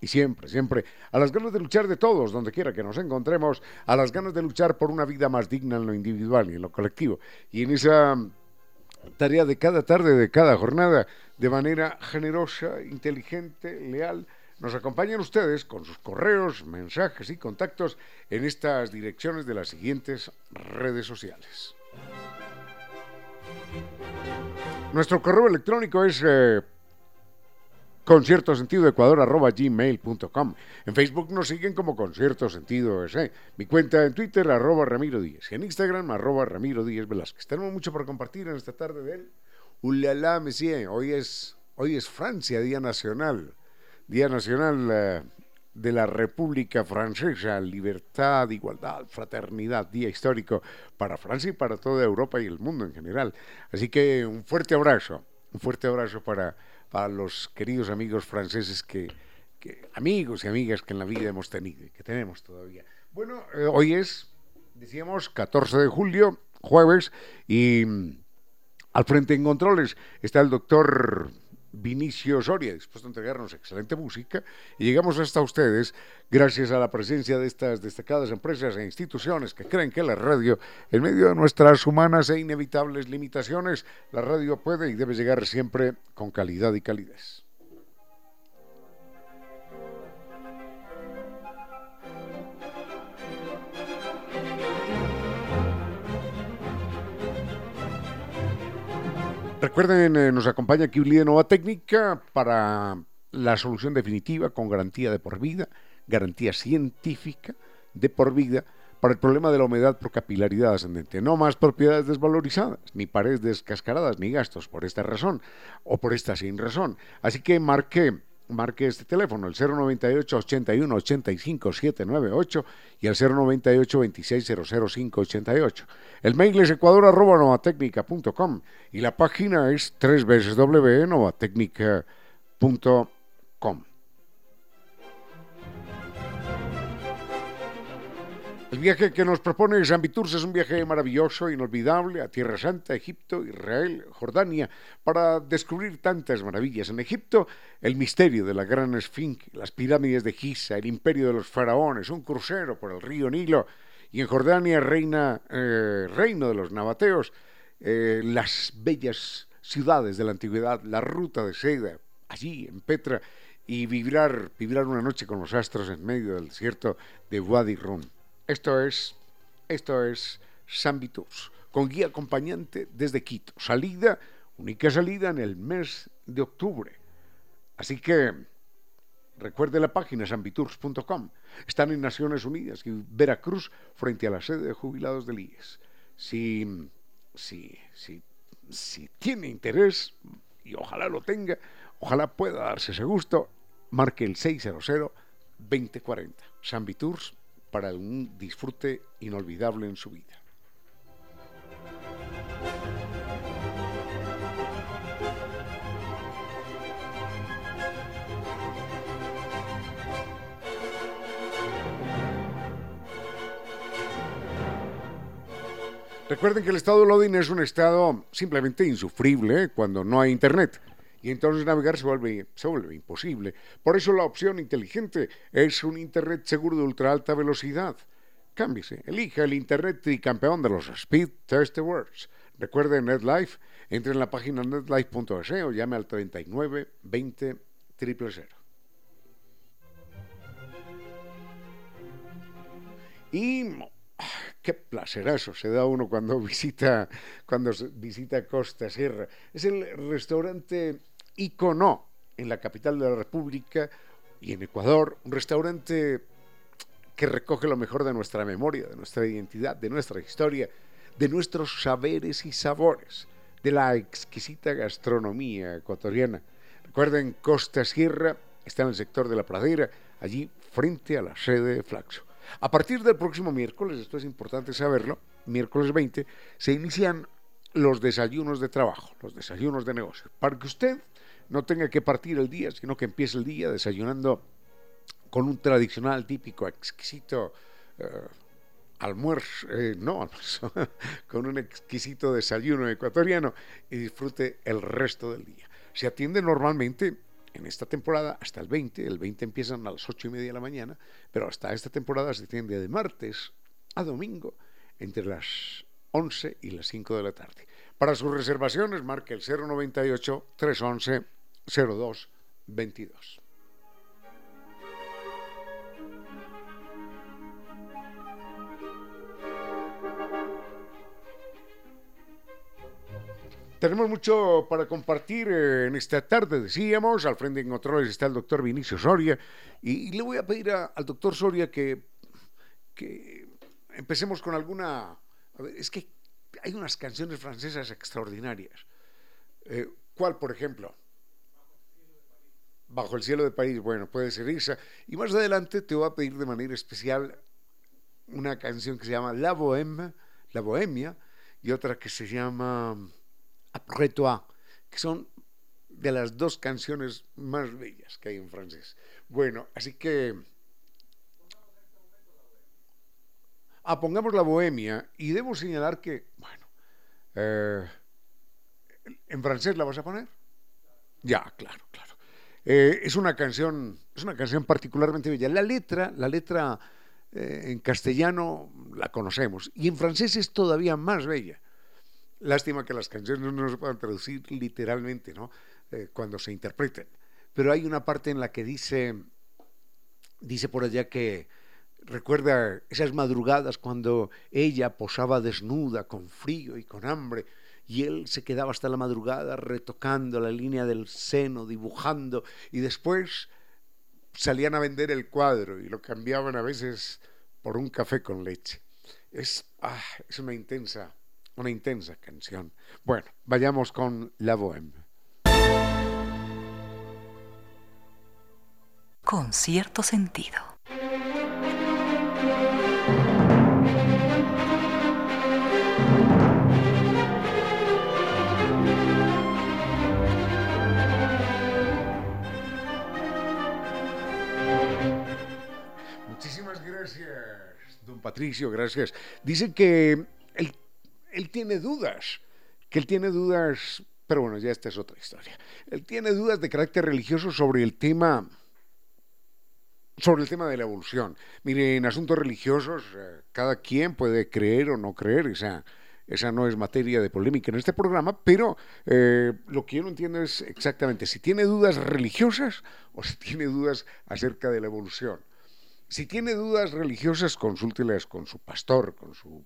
y siempre, siempre, a las ganas de luchar de todos, donde quiera que nos encontremos, a las ganas de luchar por una vida más digna en lo individual y en lo colectivo. Y en esa tarea de cada tarde, de cada jornada, de manera generosa, inteligente, leal, nos acompañan ustedes con sus correos, mensajes y contactos en estas direcciones de las siguientes redes sociales. Nuestro correo electrónico es eh, concierto sentido ecuador arroba gmail.com. En Facebook nos siguen como concierto sentido ese. Mi cuenta en Twitter arroba Ramiro Díez. Y en Instagram arroba Ramiro Díez Velázquez. Tenemos mucho para compartir en esta tarde de él. Ulala, Messie. Hoy es, hoy es Francia, Día Nacional. Día Nacional eh, de la República Francesa. Libertad, igualdad, fraternidad. Día histórico para Francia y para toda Europa y el mundo en general. Así que un fuerte abrazo. Un fuerte abrazo para para los queridos amigos franceses que, amigos y amigas que en la vida hemos tenido y que tenemos todavía. Bueno, eh, hoy es, decíamos, 14 de julio, jueves, y mm, al frente en controles está el doctor Vinicio Soria, dispuesto a entregarnos excelente música. Y llegamos hasta ustedes gracias a la presencia de estas destacadas empresas e instituciones que creen que la radio, en medio de nuestras humanas e inevitables limitaciones, la radio puede y debe llegar siempre con calidad y calidez. Recuerden, eh, nos acompaña aquí un líder de Nueva Técnica para la solución definitiva con garantía de por vida, garantía científica de por vida para el problema de la humedad por capilaridad ascendente. No más propiedades desvalorizadas, ni paredes descascaradas, ni gastos por esta razón o por esta sin razón. Así que marque marque este teléfono, el 098 81 85 798 y el 098 26 00588. El mail es ecuador.novatecnica.com y la página es www.novatecnica.com. El viaje que nos propone Jean Viturs es un viaje maravilloso, inolvidable, a Tierra Santa, Egipto, Israel, Jordania, para descubrir tantas maravillas. En Egipto, el misterio de la gran esfinge, las pirámides de Giza, el imperio de los faraones, un crucero por el río Nilo, y en Jordania, reina, eh, reino de los nabateos, eh, las bellas ciudades de la antigüedad, la ruta de seda, allí en Petra, y vibrar, vibrar una noche con los astros en medio del desierto de Wadi Rum. Esto es, esto es San con guía acompañante desde Quito. Salida, única salida en el mes de octubre. Así que recuerde la página sanviturs.com. Están en Naciones Unidas y Veracruz frente a la sede de jubilados del IES. Si, si, si, si tiene interés, y ojalá lo tenga, ojalá pueda darse ese gusto, marque el 600 2040. San para un disfrute inolvidable en su vida. Recuerden que el estado de loading es un estado simplemente insufrible cuando no hay internet y entonces navegar se vuelve, se vuelve imposible. Por eso la opción inteligente es un Internet seguro de ultra alta velocidad. cámbiese, elija el Internet y campeón de los Speed Test Awards. Recuerde NetLife, entre en la página netlife.es o llame al 39 20 000. Y qué placerazo se da uno cuando visita Costa Sierra. Es el restaurante Icono en la capital de la República y en Ecuador, un restaurante que recoge lo mejor de nuestra memoria, de nuestra identidad, de nuestra historia, de nuestros saberes y sabores, de la exquisita gastronomía ecuatoriana. Recuerden, Costa Sierra está en el sector de la pradera, allí frente a la sede de Flaxo. A partir del próximo miércoles, esto es importante saberlo, miércoles 20, se inician los desayunos de trabajo, los desayunos de negocio, para que usted no tenga que partir el día, sino que empiece el día desayunando con un tradicional, típico, exquisito eh, almuerzo, eh, no con un exquisito desayuno ecuatoriano y disfrute el resto del día. Se atiende normalmente en esta temporada hasta el 20, el 20 empiezan a las 8 y media de la mañana, pero hasta esta temporada se atiende de martes a domingo entre las 11 y las 5 de la tarde. Para sus reservaciones marque el 098 311 0222. Tenemos mucho para compartir eh, en esta tarde, decíamos. Al frente en controles está el doctor Vinicio Soria. Y, le voy a pedir al doctor Soria que, que empecemos con alguna. Es que hay unas canciones francesas extraordinarias. Eh, ¿Cuál, por ejemplo? Bajo el cielo de París. Bueno, puede ser esa. Y más adelante te voy a pedir de manera especial una canción que se llama La Bohème, La Bohemia, y otra que se llama Après toi, que son de las dos canciones más bellas que hay en francés. Bueno, así que... Ah, pongamos la bohemia y debo señalar que, bueno, eh, ¿en francés la vas a poner? Ya, claro, claro. Eh, es una canción, es una canción particularmente bella. La letra, la letra eh, en castellano la conocemos y en francés es todavía más bella. Lástima que las canciones no se puedan traducir literalmente, ¿no? Cuando se interpreten. Pero hay una parte en la que dice, dice por allá que recuerda esas madrugadas cuando ella posaba desnuda, con frío y con hambre, y él se quedaba hasta la madrugada retocando la línea del seno, dibujando, y después salían a vender el cuadro y lo cambiaban a veces por un café con leche. Es, ah, es una intensa una intensa canción. Bueno, vayamos con La Bohème. Con cierto sentido. Gracias, don Patricio, gracias. Dice que él tiene dudas, que él tiene dudas, pero bueno, ya esta es otra historia. Él tiene dudas de carácter religioso sobre el tema sobre el tema de la evolución. Mire, en asuntos religiosos, eh, cada quien puede creer o no creer, esa, esa no es materia de polémica en este programa, pero eh, lo que yo no entiendo es exactamente si tiene dudas religiosas o si tiene dudas acerca de la evolución. Si tiene dudas religiosas, consúltelas con su pastor, con su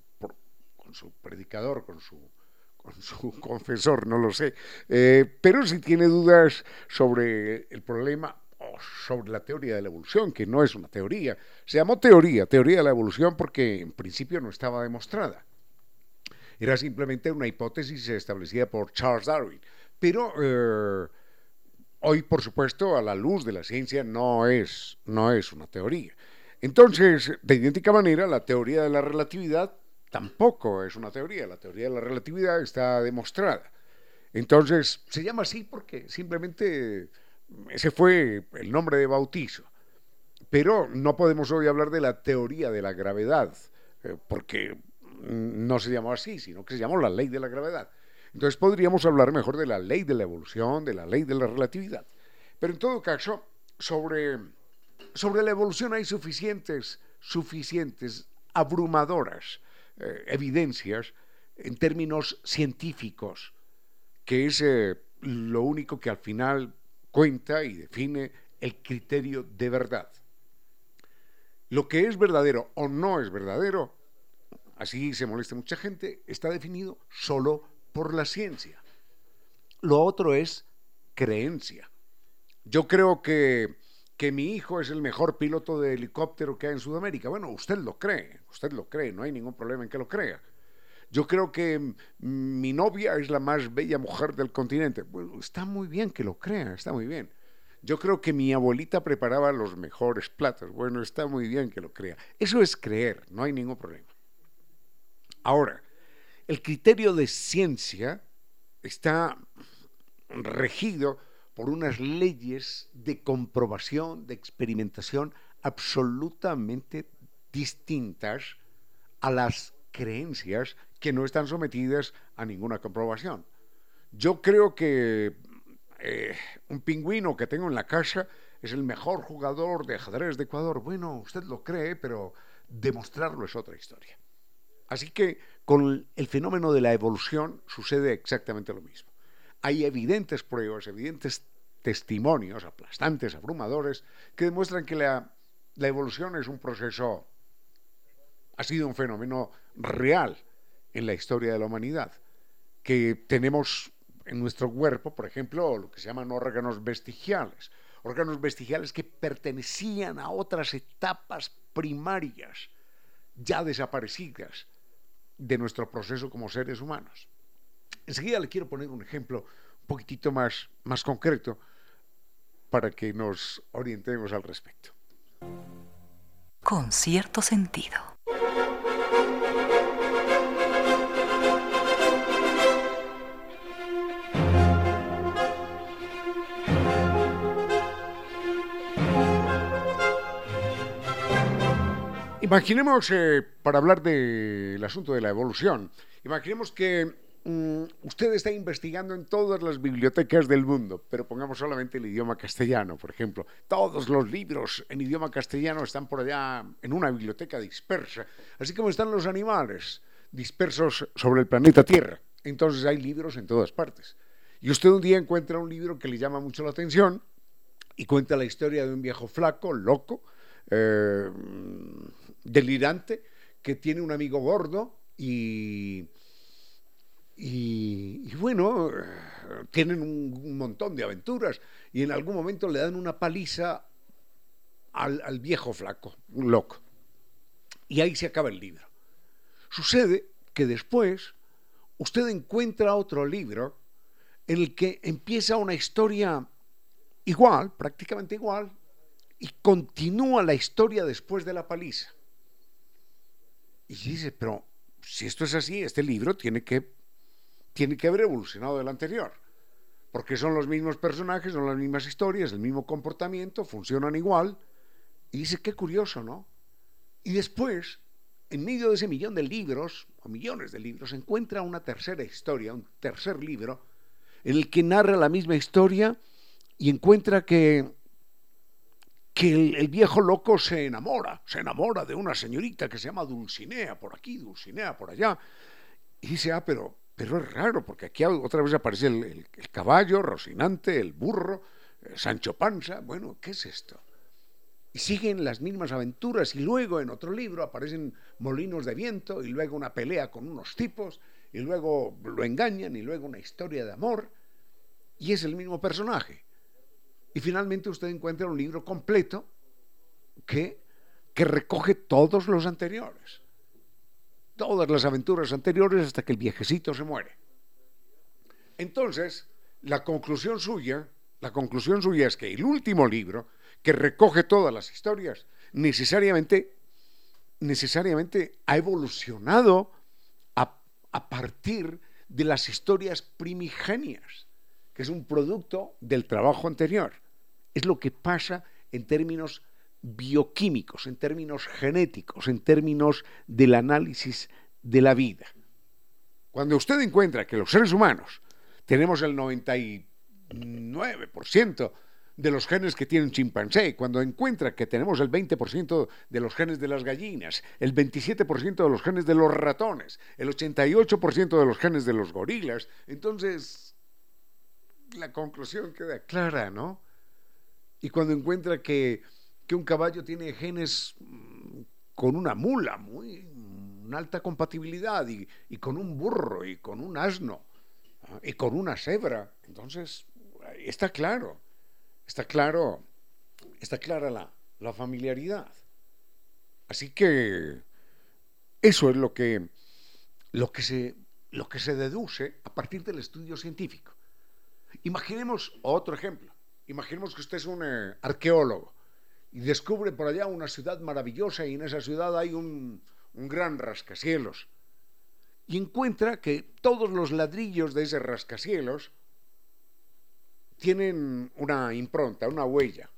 con predicador, con su, con su confesor, no lo sé. Eh, pero si tiene dudas sobre el problema o sobre la teoría de la evolución, que no es una teoría, se llamó teoría, teoría de la evolución, porque en principio no estaba demostrada. Era simplemente una hipótesis establecida por Charles Darwin. Pero eh, hoy, por supuesto, a la luz de la ciencia, no es, no es una teoría. Entonces, de idéntica manera, la teoría de la relatividad tampoco es una teoría. La teoría de la relatividad está demostrada. Entonces, se llama así porque simplemente ese fue el nombre de bautizo. Pero no podemos hoy hablar de la teoría de la gravedad, eh, porque no se llamó así, sino que se llamó la ley de la gravedad. Entonces podríamos hablar mejor de la ley de la evolución, de la ley de la relatividad. Pero en todo caso, sobre, sobre la evolución hay suficientes, suficientes abrumadoras eh, evidencias en términos científicos, que es eh, lo único que al final cuenta y define el criterio de verdad. Lo que es verdadero o no es verdadero, así se molesta mucha gente, está definido solo por la ciencia. Lo otro es creencia. Yo creo que, que mi hijo es el mejor piloto de helicóptero que hay en Sudamérica. Bueno, usted lo cree, usted lo cree, no hay ningún problema en que lo crea. Yo creo que mi novia es la más bella mujer del continente. Bueno, está muy bien que lo crea, está muy bien. Yo creo que mi abuelita preparaba los mejores platos. Bueno, está muy bien que lo crea. Eso es creer, no hay ningún problema. Ahora, el criterio de ciencia está regido por unas leyes de comprobación, de experimentación absolutamente distintas a las creencias que no están sometidas a ninguna comprobación. Yo creo que eh, un pingüino que tengo en la casa es el mejor jugador de ajedrez de Ecuador. Bueno, usted lo cree, pero demostrarlo es otra historia. Así que con el fenómeno de la evolución sucede exactamente lo mismo. Hay evidentes pruebas, evidentes testimonios aplastantes, abrumadores, que demuestran que la, la evolución es un proceso, ha sido un fenómeno real en la historia de la humanidad, que tenemos en nuestro cuerpo, por ejemplo, lo que se llaman órganos vestigiales, órganos vestigiales que pertenecían a otras etapas primarias, ya desaparecidas de nuestro proceso como seres humanos. Enseguida le quiero poner un ejemplo un poquitito más, más concreto para que nos orientemos al respecto. Con cierto sentido. Imaginemos, eh, para hablar del asunto de la evolución, imaginemos que mm, usted está investigando en todas las bibliotecas del mundo, pero pongamos solamente el idioma castellano, por ejemplo. Todos los libros en idioma castellano están por allá en una biblioteca dispersa, así como están los animales dispersos sobre el planeta Tierra. Entonces hay libros en todas partes. Y usted un día encuentra un libro que le llama mucho la atención y cuenta la historia de un viejo flaco, loco, eh, delirante que tiene un amigo gordo y, y, bueno, tienen un, montón de aventuras y en algún momento le dan una paliza al, al viejo flaco, un loco. Y ahí se acaba el libro. Sucede que después usted encuentra otro libro en el que empieza una historia igual, prácticamente igual, y continúa la historia después de la paliza. Y dice, pero si esto es así, este libro tiene que, tiene que haber evolucionado del anterior. Porque son los mismos personajes, son las mismas historias, el mismo comportamiento, funcionan igual. Y dice, qué curioso, ¿no? Y después, en medio de ese millón de libros, o millones de libros, encuentra una tercera historia, un tercer libro, en el que narra la misma historia y encuentra que que el, viejo loco se enamora, se enamora de una señorita que se llama Dulcinea por aquí, Dulcinea por allá. Y dice, ah, pero, pero es raro, porque aquí otra vez aparece el, caballo, Rocinante, el burro, eh, Sancho Panza. Bueno, ¿qué es esto? Y siguen las mismas aventuras y luego en otro libro aparecen molinos de viento y luego una pelea con unos tipos y luego lo engañan y luego una historia de amor y es el mismo personaje. Y finalmente usted encuentra un libro completo que, que recoge todos los anteriores, todas las aventuras anteriores hasta que el viejecito se muere. Entonces, la conclusión suya, la conclusión suya es que el último libro, que recoge todas las historias, necesariamente, necesariamente ha evolucionado a, a partir de las historias primigenias es un producto del trabajo anterior. Es lo que pasa en términos bioquímicos, en términos genéticos, en términos del análisis de la vida. Cuando usted encuentra que los seres humanos tenemos el 99% de los genes que tiene un chimpancé, cuando encuentra que tenemos el 20% de los genes de las gallinas, el 27% de los genes de los ratones, el 88% de los genes de los gorilas, entonces la conclusión queda clara, ¿no? Y cuando encuentra que, un caballo tiene genes mm, con una mula, muy una alta compatibilidad, y, con un burro, y con un asno, ¿ah? y con una cebra, entonces está claro Está claro, está clara la, familiaridad. Así que eso es lo que, lo, que se, lo que se deduce a partir del estudio científico. Imaginemos otro ejemplo. Imaginemos que usted es un eh, arqueólogo y descubre por allá una ciudad maravillosa y en esa ciudad hay un, gran rascacielos. Y encuentra que todos los ladrillos de ese rascacielos tienen una impronta, una huella,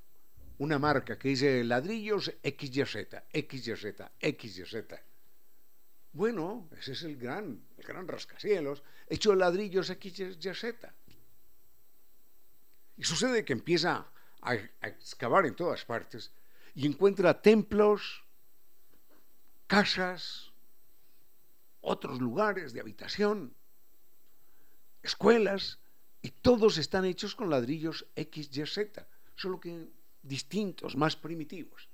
una marca que dice ladrillos XYZ, XYZ, XYZ. Bueno, ese es el gran, el gran rascacielos, hecho de ladrillos XYZ. Y sucede que empieza a, excavar en todas partes y encuentra templos, casas, otros lugares de habitación, escuelas, y todos están hechos con ladrillos XYZ, solo que distintos, más primitivos.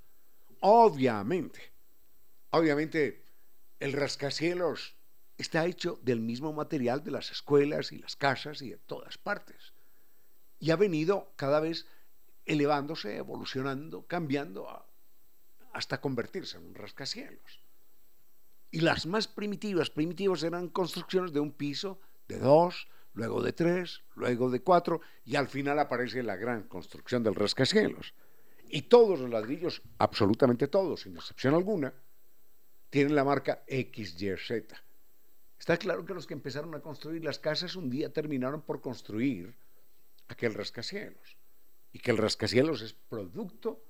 Obviamente, obviamente el rascacielos está hecho del mismo material de las escuelas y las casas y de todas partes. Y ha venido cada vez elevándose, evolucionando, cambiando hasta convertirse en un rascacielos. Y las más primitivas, primitivas eran construcciones de un piso, de dos, luego de tres, luego de cuatro, y al final aparece la gran construcción del rascacielos. Y todos los ladrillos, absolutamente todos, sin excepción alguna, tienen la marca XYZ. Está claro que los que empezaron a construir las casas un día terminaron por construir aquel rascacielos. Y que el rascacielos es producto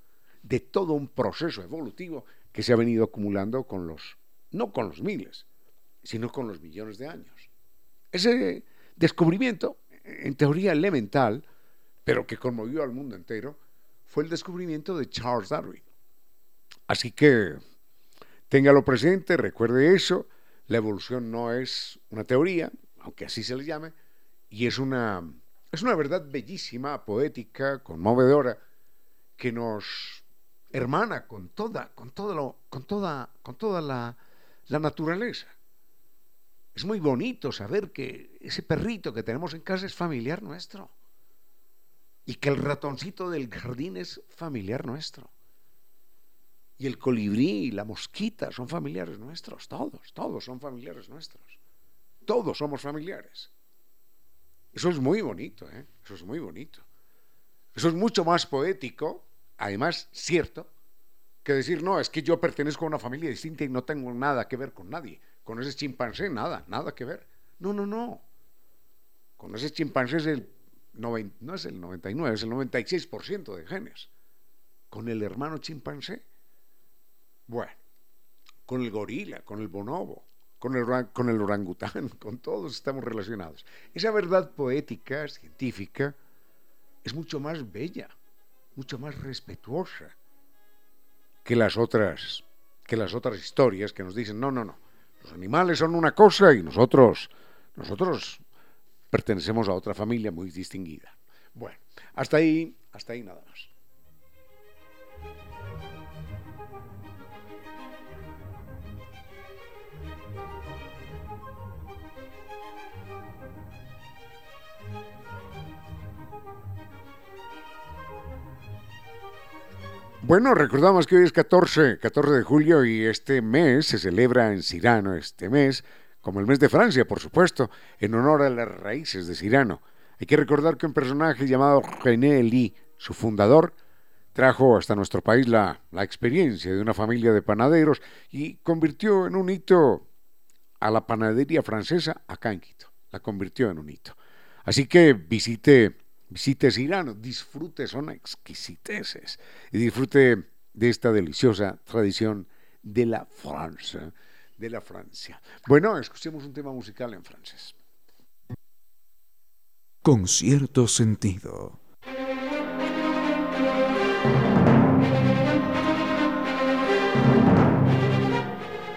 de todo un proceso evolutivo que se ha venido acumulando con los, no con los miles, sino con los millones de años. Ese descubrimiento, en teoría elemental, pero que conmovió al mundo entero, fue el descubrimiento de Charles Darwin. Así que téngalo presente, recuerde eso, la evolución no es una teoría, aunque así se le llame, y es una, es una verdad bellísima, poética, conmovedora, que nos hermana con toda, con todo lo, con toda, con toda la, la naturaleza. Es muy bonito saber que ese perrito que tenemos en casa es familiar nuestro. Y que el ratoncito del jardín es familiar nuestro. Y el colibrí y la mosquita son familiares nuestros. Todos, todos son familiares nuestros. Todos somos familiares. Eso es muy bonito, ¿eh? Eso es muy bonito. Eso es mucho más poético, además cierto, que decir, no, es que yo pertenezco a una familia distinta y no tengo nada que ver con nadie. Con ese chimpancé, nada, nada que ver. No, no, no. Con ese chimpancé es el no es el 99, es el 96% de genes. Con el hermano chimpancé. Bueno, con el gorila, con el bonobo, con el, orangután, con todos estamos relacionados. Esa verdad poética, científica, es mucho más bella, mucho más respetuosa que las otras que las otras historias que nos dicen, no, no, no, los animales son una cosa y nosotros, nosotros pertenecemos a otra familia muy distinguida. Bueno, hasta ahí, hasta ahí nada más. Bueno, recordamos que hoy es 14, 14 de julio y este mes se celebra en Cirano, este mes, como el mes de Francia, por supuesto, en honor a las raíces de Cirano. Hay que recordar que un personaje llamado René Lee, su fundador, trajo hasta nuestro país la, la experiencia de una familia de panaderos y convirtió en un hito a la panadería francesa acá en Quito. La convirtió en un hito. Así que visite visite Cirano, disfrute, son exquisiteces y disfrute de esta deliciosa tradición de la Francia, de la Francia. Bueno, escuchemos un tema musical en francés. Con cierto sentido.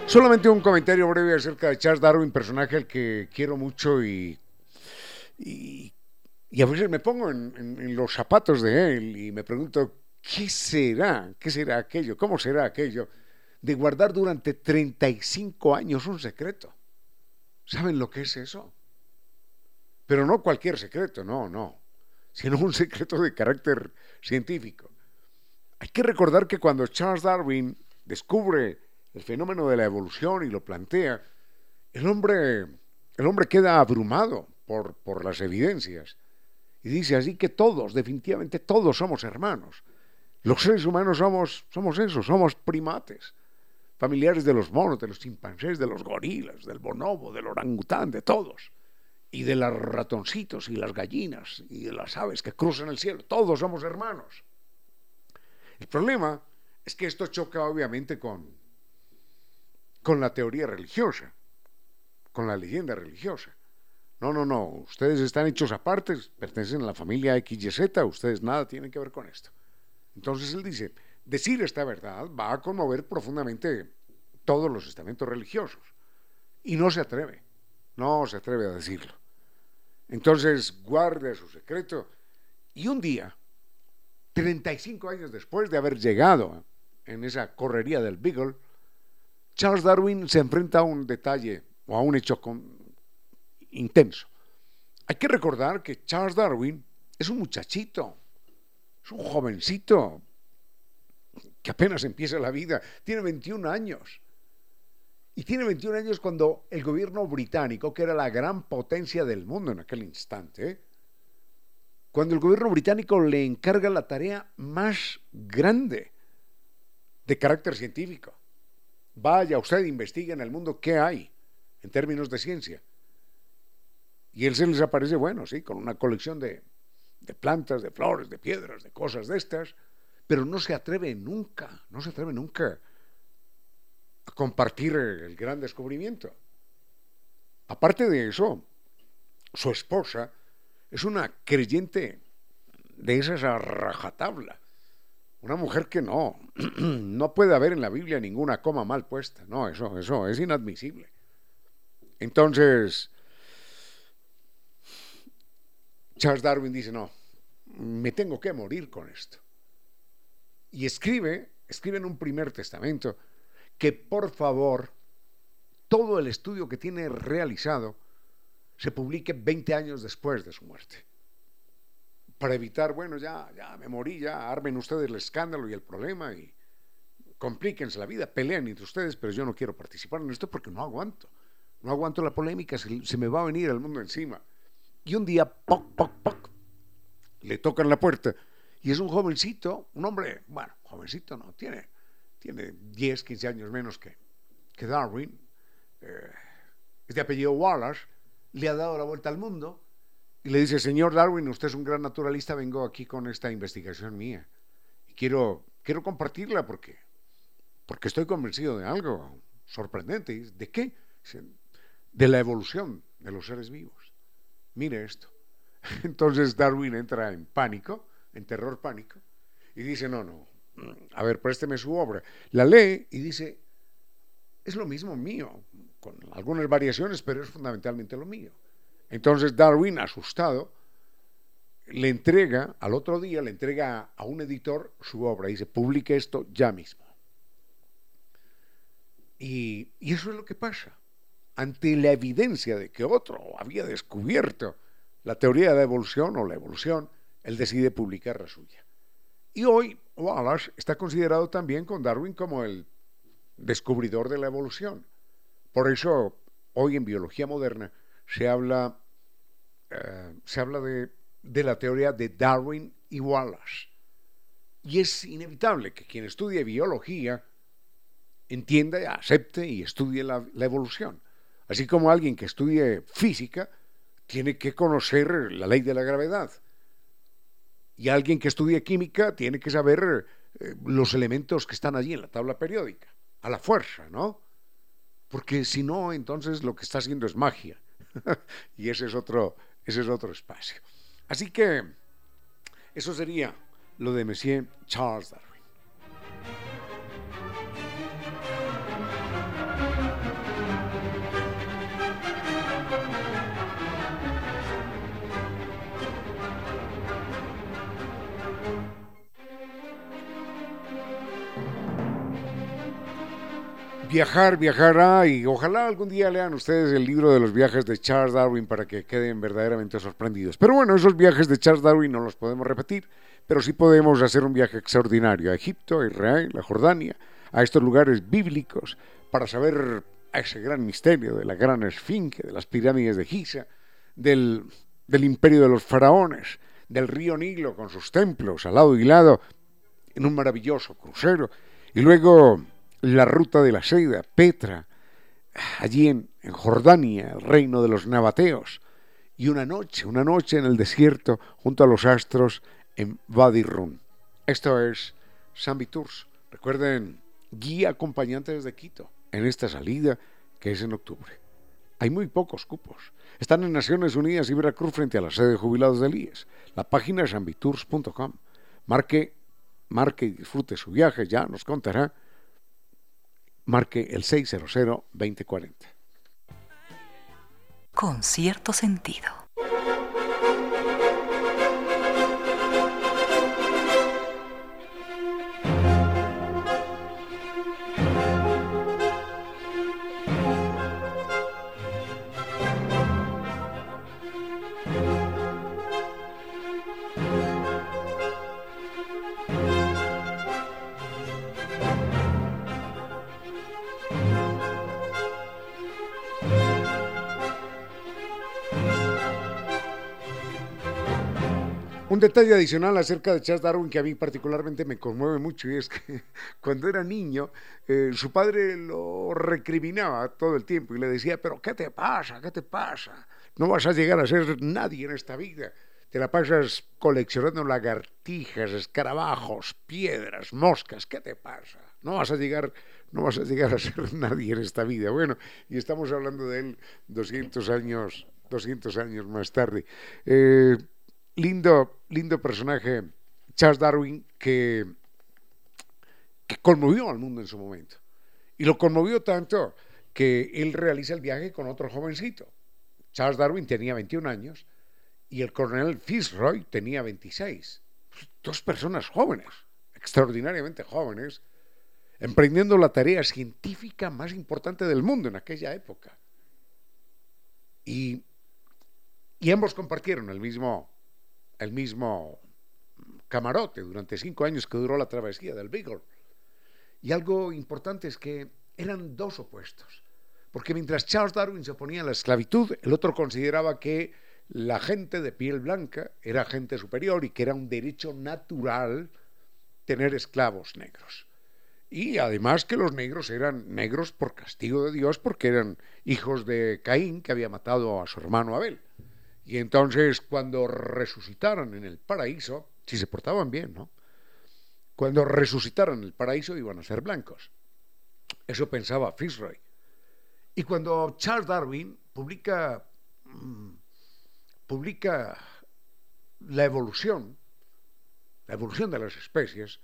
Solamente un comentario breve acerca de Charles Darwin, personaje al que quiero mucho y, y, a veces me pongo en, los zapatos de él y me pregunto, ¿qué será? ¿Qué será aquello? ¿Cómo será aquello de guardar durante 35 años un secreto? ¿Saben lo que es eso? Pero no cualquier secreto, no, no, sino un secreto de carácter científico. Hay que recordar que cuando Charles Darwin descubre el fenómeno de la evolución y lo plantea, el hombre, el hombre queda abrumado por, por las evidencias y dice así que todos, definitivamente todos somos hermanos. Los seres humanos somos, somos eso, somos primates, familiares de los monos, de los chimpancés, de los gorilas, del bonobo, del orangután, de todos, y de los ratoncitos y las gallinas y de las aves que cruzan el cielo, todos somos hermanos. El problema es que esto choca obviamente con, con la teoría religiosa, con la leyenda religiosa. No, no, no, ustedes están hechos aparte, pertenecen a la familia XYZ, ustedes nada tienen que ver con esto. Entonces él dice, decir esta verdad va a conmover profundamente todos los estamentos religiosos. Y no se atreve, no se atreve a decirlo. Entonces guarda su secreto y un día, 35 años después de haber llegado en esa correría del Beagle, Charles Darwin se enfrenta a un detalle o a un hecho intenso. Hay que recordar que Charles Darwin es un muchachito, es un jovencito que apenas empieza la vida, tiene 21 años. Y tiene 21 años cuando el gobierno británico, que era la gran potencia del mundo en aquel instante, cuando el gobierno británico le encarga la tarea más grande de carácter científico, Vaya usted, investigue en el mundo qué hay en términos de ciencia. Y él se les aparece, bueno, sí, con una colección de, de plantas, de flores, de piedras, de cosas de estas, pero no se atreve nunca, no se atreve nunca a compartir el gran descubrimiento. Aparte de eso, su esposa es una creyente de esas a rajatabla. Una mujer que no, no puede haber en la Biblia ninguna coma mal puesta. No, eso, eso es inadmisible. Entonces, Charles Darwin dice, no, me tengo que morir con esto. Y escribe, escribe en un primer testamento, que por favor, todo el estudio que tiene realizado se publique 20 años después de su muerte para evitar, bueno, ya, ya me morí, ya armen ustedes el escándalo y el problema y complíquense la vida, peleen entre ustedes, pero yo no quiero participar en esto porque no aguanto. No aguanto la polémica, se, me va a venir el mundo encima. Y un día, poc, poc, poc, le tocan la puerta y es un jovencito, un hombre, bueno, jovencito no, tiene, tiene 10, 15 años menos que, Darwin, eh, es de apellido Wallace, le ha dado la vuelta al mundo y le dice, señor Darwin, usted es un gran naturalista, vengo aquí con esta investigación mía. Y quiero, quiero compartirla porque, porque estoy convencido de algo sorprendente. ¿De qué? De la evolución de los seres vivos. Mire esto. Entonces Darwin entra en pánico, en terror pánico, y dice, no, no, a ver, présteme su obra. La lee y dice, es lo mismo mío, con algunas variaciones, pero es fundamentalmente lo mío. Entonces Darwin, asustado, le entrega, al otro día, le entrega a un editor su obra y dice, publique esto ya mismo. Y, y, eso es lo que pasa. Ante la evidencia de que otro había descubierto la teoría de la evolución o la evolución, él decide publicar la suya. Y hoy Wallace está considerado también con Darwin como el descubridor de la evolución. Por eso, hoy en biología moderna se habla eh, se habla de, la teoría de Darwin y Wallace. Y es inevitable que quien estudie biología entienda, acepte y estudie la, la, evolución. Así como alguien que estudie física tiene que conocer la ley de la gravedad. Y alguien que estudie química tiene que saber eh, los elementos que están allí en la tabla periódica, a la fuerza, ¿no? Porque si no, entonces lo que está haciendo es magia. y ese es otro, ese es otro espacio. Así que eso sería lo de Monsieur Charles Darwin. Viajar, viajará y ojalá algún día lean ustedes el libro de los viajes de Charles Darwin para que queden verdaderamente sorprendidos. Pero bueno, esos viajes de Charles Darwin no los podemos repetir, pero sí podemos hacer un viaje extraordinario a Egipto, a Israel, a Jordania, a estos lugares bíblicos para saber ese gran misterio de la gran esfinge, de las pirámides de Giza, del, del imperio de los faraones, del río Nilo con sus templos al lado y lado en un maravilloso crucero. Y luego la ruta de la seda, Petra, allí en, Jordania, el reino de los nabateos, y una noche, una noche en el desierto junto a los astros en Wadi Rum. Esto es Sambi Tours. Recuerden, guía acompañante desde Quito en esta salida que es en octubre. Hay muy pocos cupos. Están en Naciones Unidas y Veracruz frente a la sede de jubilados del IES. La página es ambitours.com. Marque, marque y disfrute su viaje, ya nos contará marque el 600-2040. Con cierto sentido. Un detalle adicional acerca de Charles Darwin que a mí particularmente me conmueve mucho y es que cuando era niño eh, su padre lo recriminaba todo el tiempo y le decía, pero ¿qué te pasa? ¿Qué te pasa? No vas a llegar a ser nadie en esta vida. Te la pasas coleccionando lagartijas, escarabajos, piedras, moscas. ¿Qué te pasa? No vas a llegar, no vas a llegar a ser nadie en esta vida. Bueno, y estamos hablando de él 200 años, 200 años más tarde. Eh, lindo, lindo personaje, Charles Darwin, que, conmovió al mundo en su momento. Y lo conmovió tanto que él realiza el viaje con otro jovencito. Charles Darwin tenía 21 años y el coronel Fitzroy tenía 26. Dos personas jóvenes, extraordinariamente jóvenes, emprendiendo la tarea científica más importante del mundo en aquella época. Y, y ambos compartieron el mismo, el mismo camarote durante cinco años que duró la travesía del Beagle. Y algo importante es que eran dos opuestos, porque mientras Charles Darwin se oponía a la esclavitud, el otro consideraba que la gente de piel blanca era gente superior y que era un derecho natural tener esclavos negros. Y además que los negros eran negros por castigo de Dios porque eran hijos de Caín que había matado a su hermano Abel. Y entonces cuando resucitaran en el paraíso, si se portaban bien, ¿no? Cuando resucitaran en el paraíso iban a ser blancos. Eso pensaba Fitzroy. Y cuando Charles Darwin publica, mm, publica la evolución, la evolución de las especies,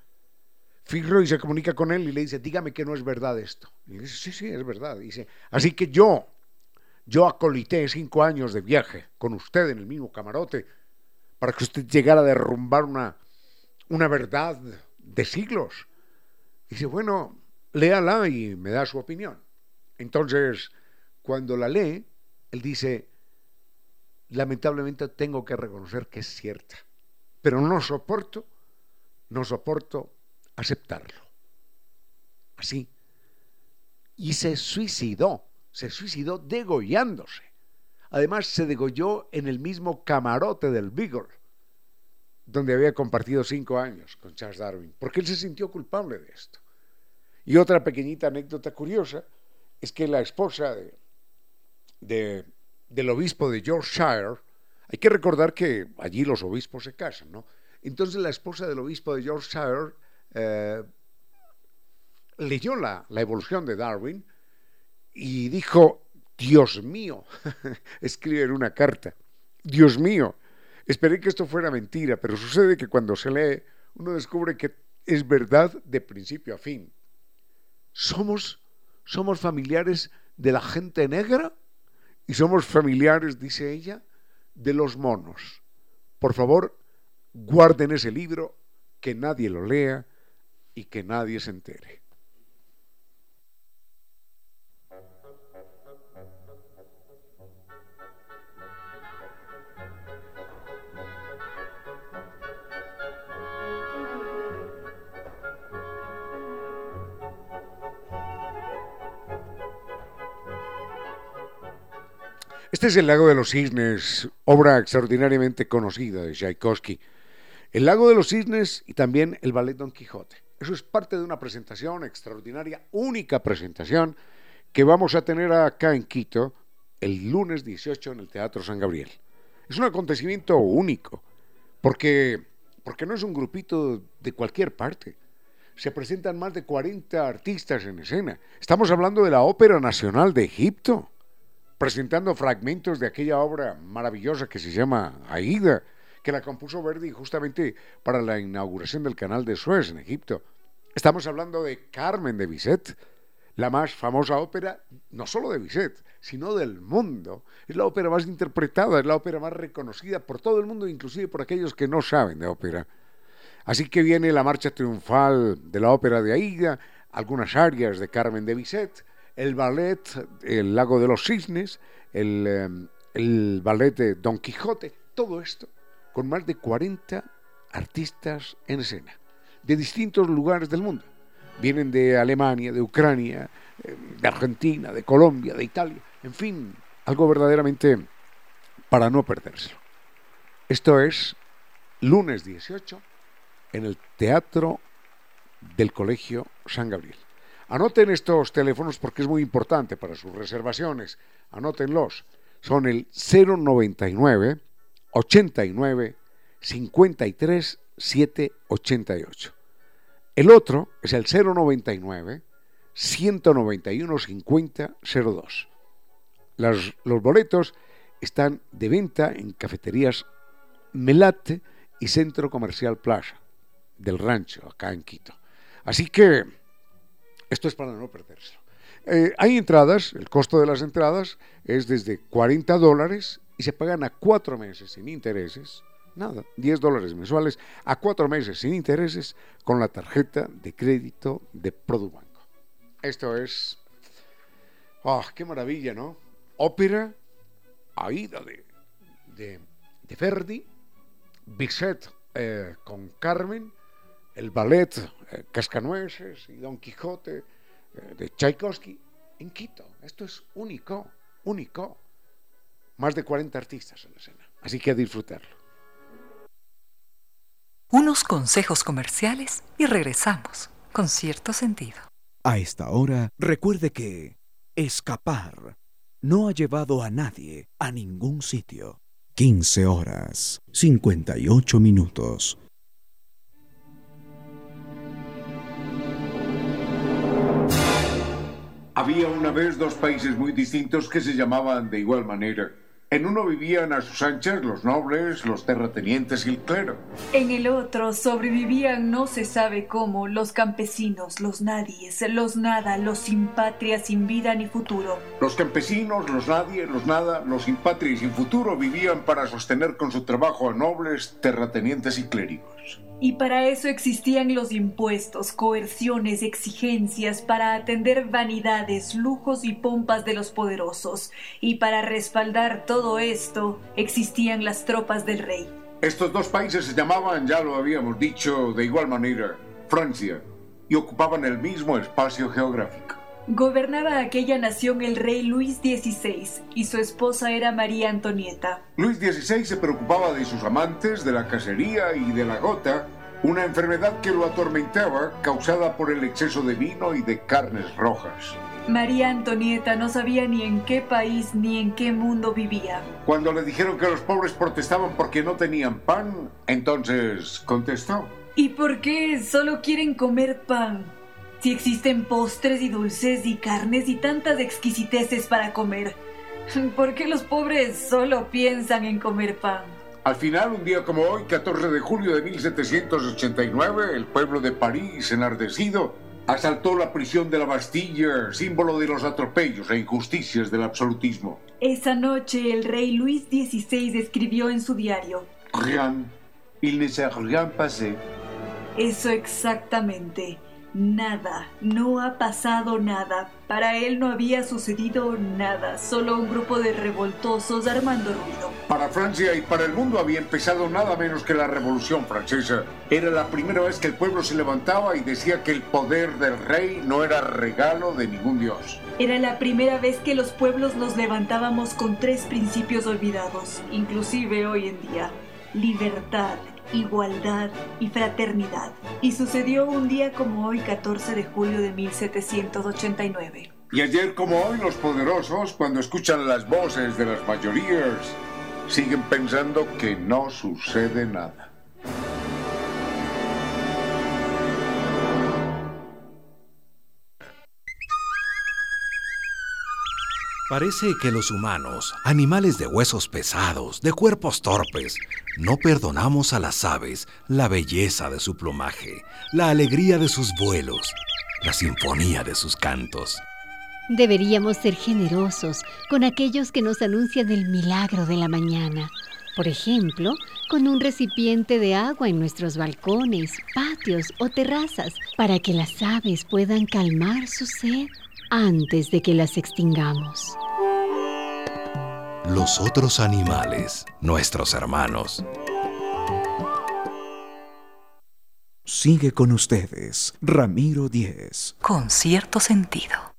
Fitzroy se comunica con él y le dice, dígame que no es verdad esto. Y dice, sí, sí, es verdad. dice, así que yo, yo acolité cinco años de viaje con usted en el mismo camarote para que usted llegara a derrumbar una, una verdad de siglos. dice, bueno, léala y me da su opinión. Entonces, cuando la lee, él dice, lamentablemente tengo que reconocer que es cierta, pero no soporto, no soporto aceptarlo. Así. Y se suicidó se suicidó degollándose. Además, se degolló en el mismo camarote del Beagle, donde había compartido cinco años con Charles Darwin, porque él se sintió culpable de esto. Y otra pequeñita anécdota curiosa es que la esposa de, del obispo de Yorkshire, hay que recordar que allí los obispos se casan, ¿no? Entonces la esposa del obispo de Yorkshire eh, leyó la, la evolución de Darwin y dijo, Dios mío, escribe en una carta, Dios mío, esperé que esto fuera mentira, pero sucede que cuando se lee uno descubre que es verdad de principio a fin. Somos, somos familiares de la gente negra y somos familiares, dice ella, de los monos. Por favor, guarden ese libro, que nadie lo lea y que nadie se entere. Este es el lago de los cisnes, obra extraordinariamente conocida de Tchaikovsky. El lago de los cisnes y también el ballet Don Quijote. Eso es parte de una presentación extraordinaria, única presentación que vamos a tener acá en Quito el lunes 18 en el Teatro San Gabriel. Es un acontecimiento único, porque, porque no es un grupito de cualquier parte. Se presentan más de 40 artistas en escena. Estamos hablando de la Ópera Nacional de Egipto presentando fragmentos de aquella obra maravillosa que se llama Aida, que la compuso Verdi justamente para la inauguración del canal de Suez en Egipto. Estamos hablando de Carmen de Bizet, la más famosa ópera, no solo de Bizet, sino del mundo. Es la ópera más interpretada, es la ópera más reconocida por todo el mundo, inclusive por aquellos que no saben de ópera. Así que viene la marcha triunfal de la ópera de Aida, algunas arias de Carmen de Bizet, el ballet El lago de los cisnes, el, em, el ballet de Don Quijote, todo esto con más de 40 artistas en escena, de distintos lugares del mundo. Vienen de Alemania, de Ucrania, em, de Argentina, de Colombia, de Italia, en fin, algo verdaderamente para no perdérselo. Esto es lunes 18 en el Teatro del Colegio San Gabriel. Anoten estos teléfonos porque es muy importante para sus reservaciones. Anótenlos. Son el 099 89 53 788. El otro es el 099 191 50 02. los boletos están de venta en cafeterías Melate y Centro Comercial Plaza del Rancho, acá en Quito. Así que esto es para no perdérselo. Eh, hay entradas, el costo de las entradas es desde 40 dólares y se pagan a cuatro meses sin intereses. Nada, 10 dólares mensuales a cuatro meses sin intereses con la tarjeta de crédito de Produbanco. Esto es. ¡Oh, qué maravilla, ¿no? Ópera, Aida de, de, de Verdi, Bizet eh, con Carmen, el ballet eh, Cascanueces y Don Quijote eh, de Tchaikovsky en Quito. Esto es único, único. Más de 40 artistas en la escena. Así que a disfrutarlo. Unos consejos comerciales y regresamos con cierto sentido. A esta hora, recuerde que escapar no ha llevado a nadie a ningún sitio. 15 horas, 58 minutos. Había una vez dos países muy distintos que se llamaban de igual manera. En uno vivían a sus anchas los nobles, los terratenientes y el clero. En el otro sobrevivían no se sabe cómo los campesinos, los nadies, los nada, los sin patria, sin vida ni futuro. Los campesinos, los nadie, los nada, los sin patria y sin futuro vivían para sostener con su trabajo a nobles, terratenientes y clérigos. Y para eso existían los impuestos, coerciones, exigencias, para atender vanidades, lujos y pompas de los poderosos. Y para respaldar todo esto existían las tropas del rey. Estos dos países se llamaban, ya lo habíamos dicho, de igual manera, Francia, y ocupaban el mismo espacio geográfico. Gobernaba aquella nación el rey Luis XVI y su esposa era María Antonieta. Luis XVI se preocupaba de sus amantes, de la cacería y de la gota, una enfermedad que lo atormentaba causada por el exceso de vino y de carnes rojas. María Antonieta no sabía ni en qué país ni en qué mundo vivía. Cuando le dijeron que los pobres protestaban porque no tenían pan, entonces contestó. ¿Y por qué solo quieren comer pan? Si existen postres y dulces y carnes y tantas exquisiteces para comer, ¿por qué los pobres solo piensan en comer pan? Al final, un día como hoy, 14 de julio de 1789, el pueblo de París, enardecido, asaltó la prisión de la Bastilla, símbolo de los atropellos e injusticias del absolutismo. Esa noche el rey Luis XVI escribió en su diario: Rien, il ne s'est rien passé. Eso exactamente. Nada, no ha pasado nada. Para él no había sucedido nada, solo un grupo de revoltosos armando ruido. Para Francia y para el mundo había empezado nada menos que la Revolución Francesa. Era la primera vez que el pueblo se levantaba y decía que el poder del rey no era regalo de ningún dios. Era la primera vez que los pueblos nos levantábamos con tres principios olvidados, inclusive hoy en día. Libertad, igualdad y fraternidad. Y sucedió un día como hoy, 14 de julio de 1789. Y ayer como hoy, los poderosos, cuando escuchan las voces de las mayorías, siguen pensando que no sucede nada. Parece que los humanos, animales de huesos pesados, de cuerpos torpes, no perdonamos a las aves la belleza de su plumaje, la alegría de sus vuelos, la sinfonía de sus cantos. Deberíamos ser generosos con aquellos que nos anuncian el milagro de la mañana. Por ejemplo, con un recipiente de agua en nuestros balcones, patios o terrazas, para que las aves puedan calmar su sed antes de que las extingamos. Los otros animales, nuestros hermanos. Sigue con ustedes, Ramiro Díez. Con cierto sentido.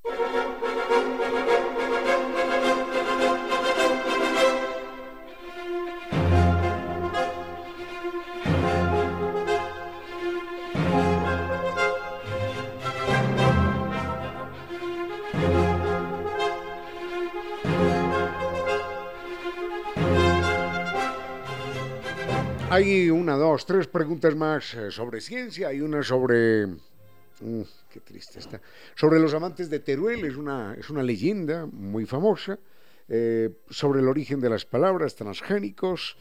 Hay una, dos, tres preguntas más eh, sobre ciencia. Hay una sobre. Mm, qué triste está. Sobre los amantes de Teruel, es una, es una leyenda muy famosa. Eh, sobre el origen de las palabras, transgénicos.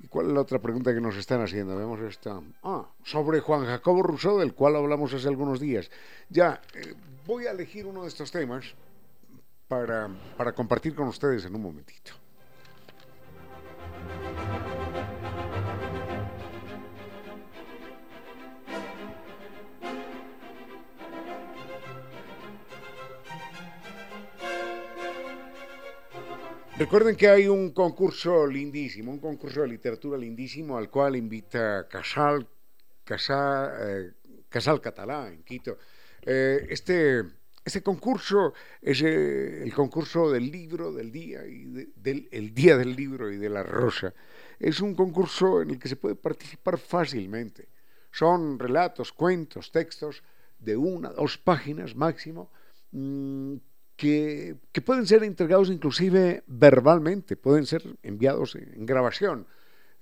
¿Y cuál es la otra pregunta que nos están haciendo? Vemos esta. Ah, sobre Juan Jacobo Rousseau, del cual hablamos hace algunos días. Ya, eh, voy a elegir uno de estos temas para, para compartir con ustedes en un momentito. Recuerden que hay un concurso lindísimo, un concurso de literatura lindísimo al cual invita Casal, Casal, eh, Casal Catalá en Quito. Eh, este, este concurso es eh, el concurso del libro del día y del el día del libro y de la rosa. Es un concurso en el que se puede participar fácilmente. Son relatos, cuentos, textos de una, dos páginas máximo. Mmm, que, pueden ser entregados inclusive verbalmente, pueden ser enviados en, grabación.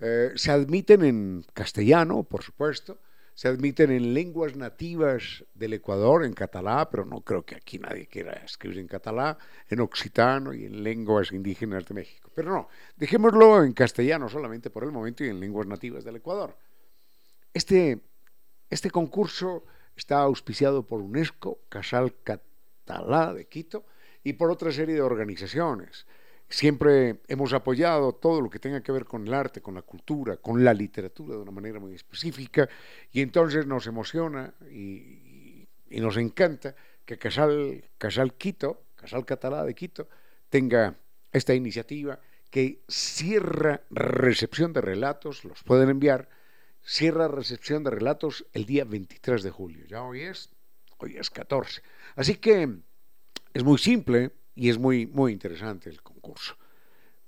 Eh, se admiten en castellano, por supuesto, se admiten en lenguas nativas del Ecuador, en catalán, pero no creo que aquí nadie quiera escribir en catalán, en occitano y en lenguas indígenas de México. Pero no, dejémoslo en castellano solamente por el momento y en lenguas nativas del Ecuador. Este, este concurso está auspiciado por UNESCO, Casal Catalán Talá de Quito y por otra serie de organizaciones. Siempre hemos apoyado todo lo que tenga que ver con el arte, con la cultura, con la literatura de una manera muy específica y entonces nos emociona y, nos encanta que Casal, Casal Quito, Casal Catalá de Quito, tenga esta iniciativa que cierra recepción de relatos, los pueden enviar, cierra recepción de relatos el día 23 de julio. Ya hoy es, hoy es 14. Así que es muy simple y es muy, muy interesante el concurso.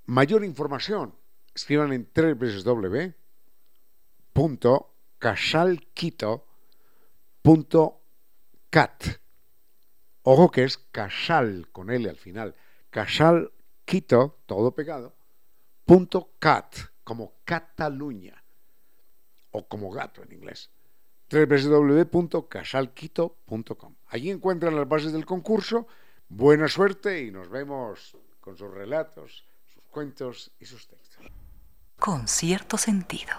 Mayor información, escriban en www.casalquito.cat. Ojo que es casal con L al final. Casalquito, todo pegado, punto cat, como Cataluña, o como gato en inglés www.casalquito.com. Allí encuentran las bases del concurso. Buena suerte y nos vemos con sus relatos, sus cuentos y sus textos. con cierto sentido.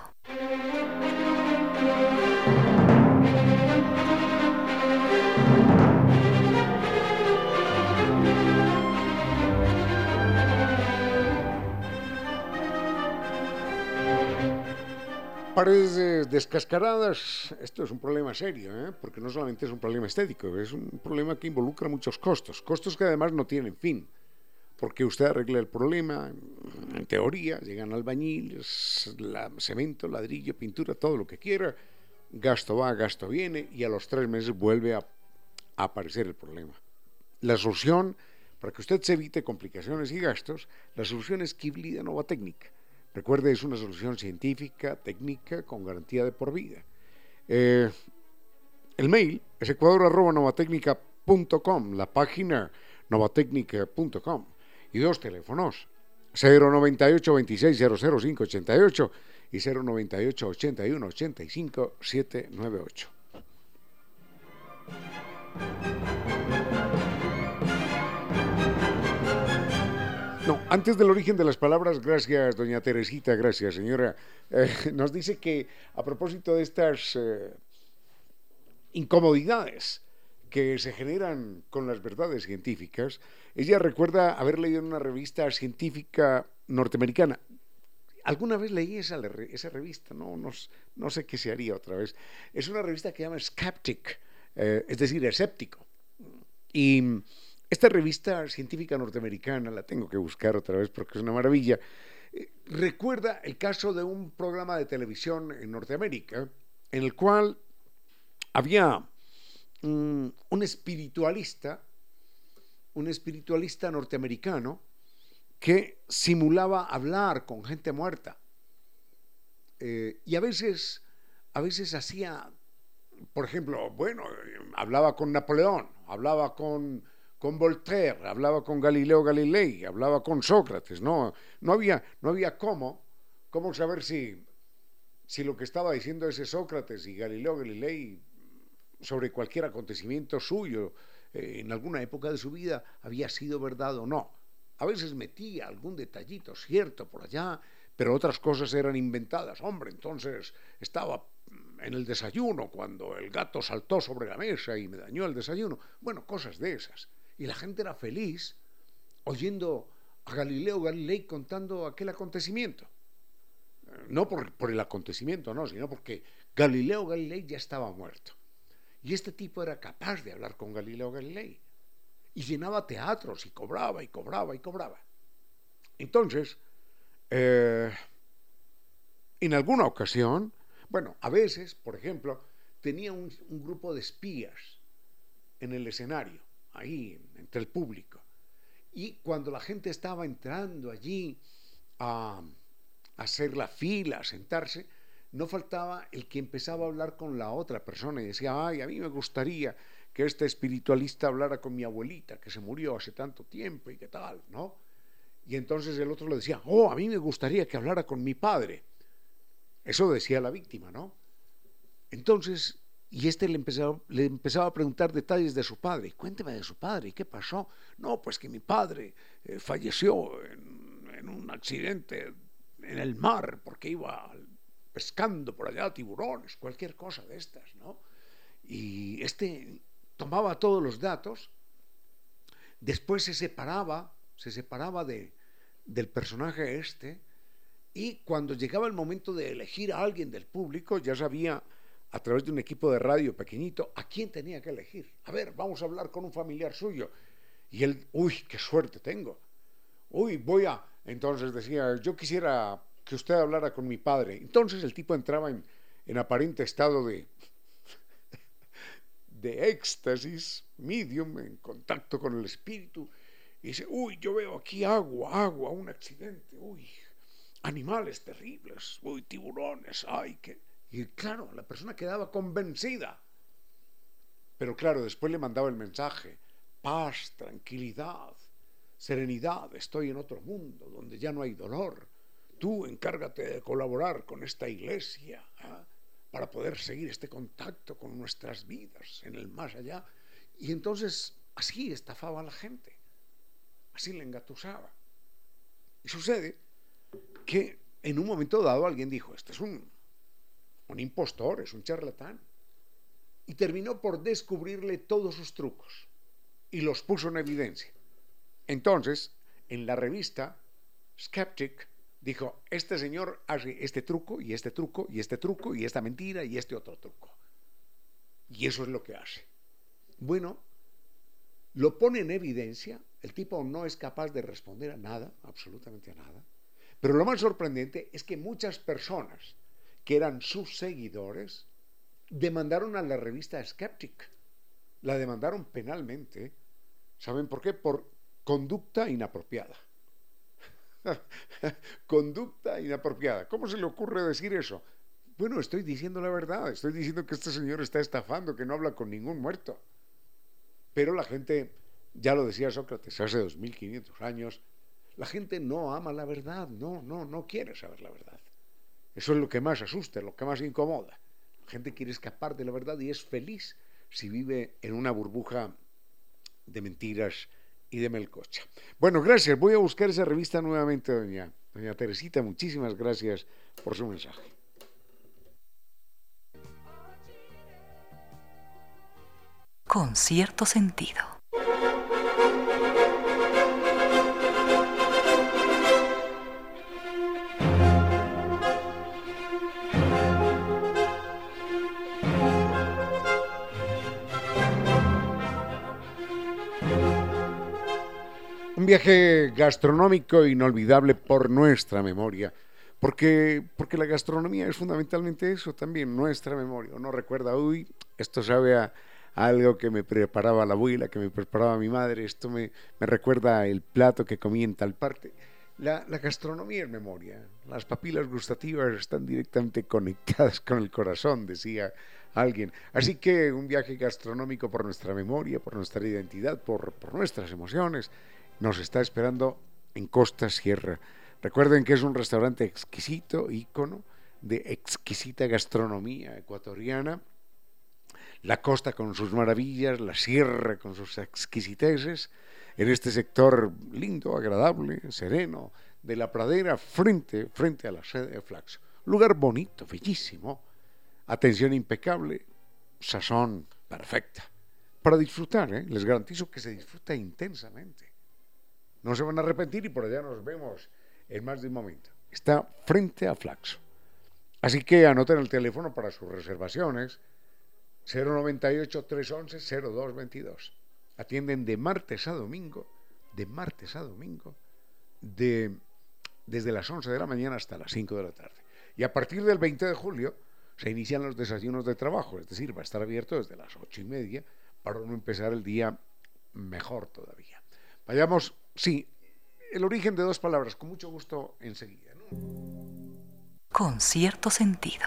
Paredes descascaradas, esto es un problema serio, ¿eh? porque no solamente es un problema estético, es un problema que involucra muchos costos, costos que además no tienen fin, porque usted arregla el problema, en teoría, llegan albañiles, la, cemento, ladrillo, pintura, todo lo que quiera, gasto va, gasto viene, y a los tres meses vuelve a, a aparecer el problema. La solución, para que usted se evite complicaciones y gastos, la solución es Kibli de Nova Técnica Recuerde, es una solución científica, técnica, con garantía de por vida. Eh, el mail es ecuador.novatecnica.com, la página novatecnica.com y dos teléfonos, 098 26 588 y 098 81 85 798. No, antes del origen de las palabras, gracias, doña Teresita, gracias, señora. Eh, nos dice que a propósito de estas eh, incomodidades que se generan con las verdades científicas, ella recuerda haber leído en una revista científica norteamericana. Alguna vez leí esa, revista, no, no, sé qué se haría otra vez. Es una revista que se llama Skeptic, eh, es decir, escéptico. Y esta revista científica norteamericana, la tengo que buscar otra vez porque es una maravilla, eh, recuerda el caso de un programa de televisión en Norteamérica en el cual había un espiritualista, un espiritualista norteamericano que simulaba hablar con gente muerta. Eh, y a veces, a veces hacía, por ejemplo, bueno, hablaba con Napoleón, hablaba con con Voltaire, hablaba con Galileo Galilei, hablaba con Sócrates, no, no había, no había cómo, cómo saber si, si lo que estaba diciendo ese Sócrates y Galileo Galilei sobre cualquier acontecimiento suyo eh, en alguna época de su vida había sido verdad o no. A veces metía algún detallito cierto por allá, pero otras cosas eran inventadas. Hombre, entonces estaba en el desayuno cuando el gato saltó sobre la mesa y me dañó el desayuno. Bueno, cosas de esas. Y la gente era feliz oyendo a Galileo Galilei contando aquel acontecimiento. No por, el acontecimiento, no, sino porque Galileo Galilei ya estaba muerto. Y este tipo era capaz de hablar con Galileo Galilei. Y llenaba teatros y cobraba y cobraba y cobraba. Entonces, eh, en alguna ocasión, bueno, a veces, por ejemplo, tenía un grupo de espías en el escenario ahí entre el público. Y cuando la gente estaba entrando allí a, hacer la fila, a sentarse, no faltaba el que empezaba a hablar con la otra persona y decía, ay, a mí me gustaría que este espiritualista hablara con mi abuelita, que se murió hace tanto tiempo y qué tal, ¿no? Y entonces el otro le decía, oh, a mí me gustaría que hablara con mi padre. Eso decía la víctima, ¿no? Entonces y este le empezaba, le empezaba a preguntar detalles de su padre. Cuénteme de su padre, ¿qué pasó? No, pues que mi padre eh, falleció en, en, un accidente en el mar porque iba pescando por allá tiburones, cualquier cosa de estas, ¿no? Y este tomaba todos los datos, después se separaba, se separaba de, del personaje este, y cuando llegaba el momento de elegir a alguien del público, ya sabía a través de un equipo de radio pequeñito, ¿a quién tenía que elegir? A ver, vamos a hablar con un familiar suyo. Y él, uy, qué suerte tengo. Uy, voy a... Entonces decía, yo quisiera que usted hablara con mi padre. Entonces el tipo entraba en, en aparente estado de, de éxtasis, medium, en contacto con el espíritu, y dice, uy, yo veo aquí agua, agua, un accidente, uy, animales terribles, uy, tiburones, ay, qué... Y claro, la persona quedaba convencida. Pero claro, después le mandaba el mensaje, paz, tranquilidad, serenidad, estoy en otro mundo donde ya no hay dolor. Tú encárgate de colaborar con esta iglesia ¿ah? para poder seguir este contacto con nuestras vidas en el más allá. Y entonces así estafaba a la gente, así le engatusaba. Y sucede que en un momento dado alguien dijo, este es un, un impostor, es un charlatán. Y terminó por descubrirle todos sus trucos y los puso en evidencia. Entonces, en la revista Skeptic, dijo, este señor hace este truco y este truco y este truco y esta mentira y este otro truco. Y eso es lo que hace. Bueno, lo pone en evidencia, el tipo no es capaz de responder a nada, absolutamente a nada, pero lo más sorprendente es que muchas personas que eran sus seguidores demandaron a la revista Skeptic, la demandaron penalmente, ¿saben por qué? Por conducta inapropiada. Conducta inapropiada. ¿Cómo se le ocurre decir eso? Bueno, estoy diciendo la verdad, estoy diciendo que este señor está estafando, que no habla con ningún muerto. Pero la gente, ya lo decía Sócrates hace 2500 años, la gente no ama la verdad, no, no, no quiere saber la verdad. Eso es lo que más asusta, lo que más incomoda. La gente quiere escapar de la verdad y es feliz si vive en una burbuja de mentiras y de melcocha. Bueno, gracias. Voy a buscar esa revista nuevamente, doña, doña Teresita. Muchísimas gracias por su mensaje. Con cierto sentido. Un viaje gastronómico inolvidable por nuestra memoria, porque, porque la gastronomía es fundamentalmente eso también, nuestra memoria. Uno recuerda, uy, esto sabe a, algo que me preparaba la abuela, que me preparaba mi madre, esto me, me recuerda el plato que comí en tal parte. La, la, gastronomía es memoria, las papilas gustativas están directamente conectadas con el corazón, decía alguien. Así que un viaje gastronómico por nuestra memoria, por nuestra identidad, por, por nuestras emociones nos está esperando en Costa Sierra. Recuerden que es un restaurante exquisito, ícono de exquisita gastronomía ecuatoriana. La costa con sus maravillas, la sierra con sus exquisiteces, en este sector lindo, agradable, sereno, de la pradera frente, frente a la sede de Flaxo. Lugar bonito, bellísimo, atención impecable, sazón perfecta. Para disfrutar, ¿eh? les garantizo que se disfruta intensamente. No se van a arrepentir y por allá nos vemos en más de un momento. Está frente a Flaxo. Así que anoten el teléfono para sus reservaciones 098-311-0222. Atienden de martes a domingo, de martes a domingo, de, desde las 11 de la mañana hasta las 5 de la tarde. Y a partir del 20 de julio se inician los desayunos de trabajo, es decir, va a estar abierto desde las 8 y media para no empezar el día mejor todavía. Vayamos Sí, el origen de dos palabras, con mucho gusto enseguida. Con cierto sentido.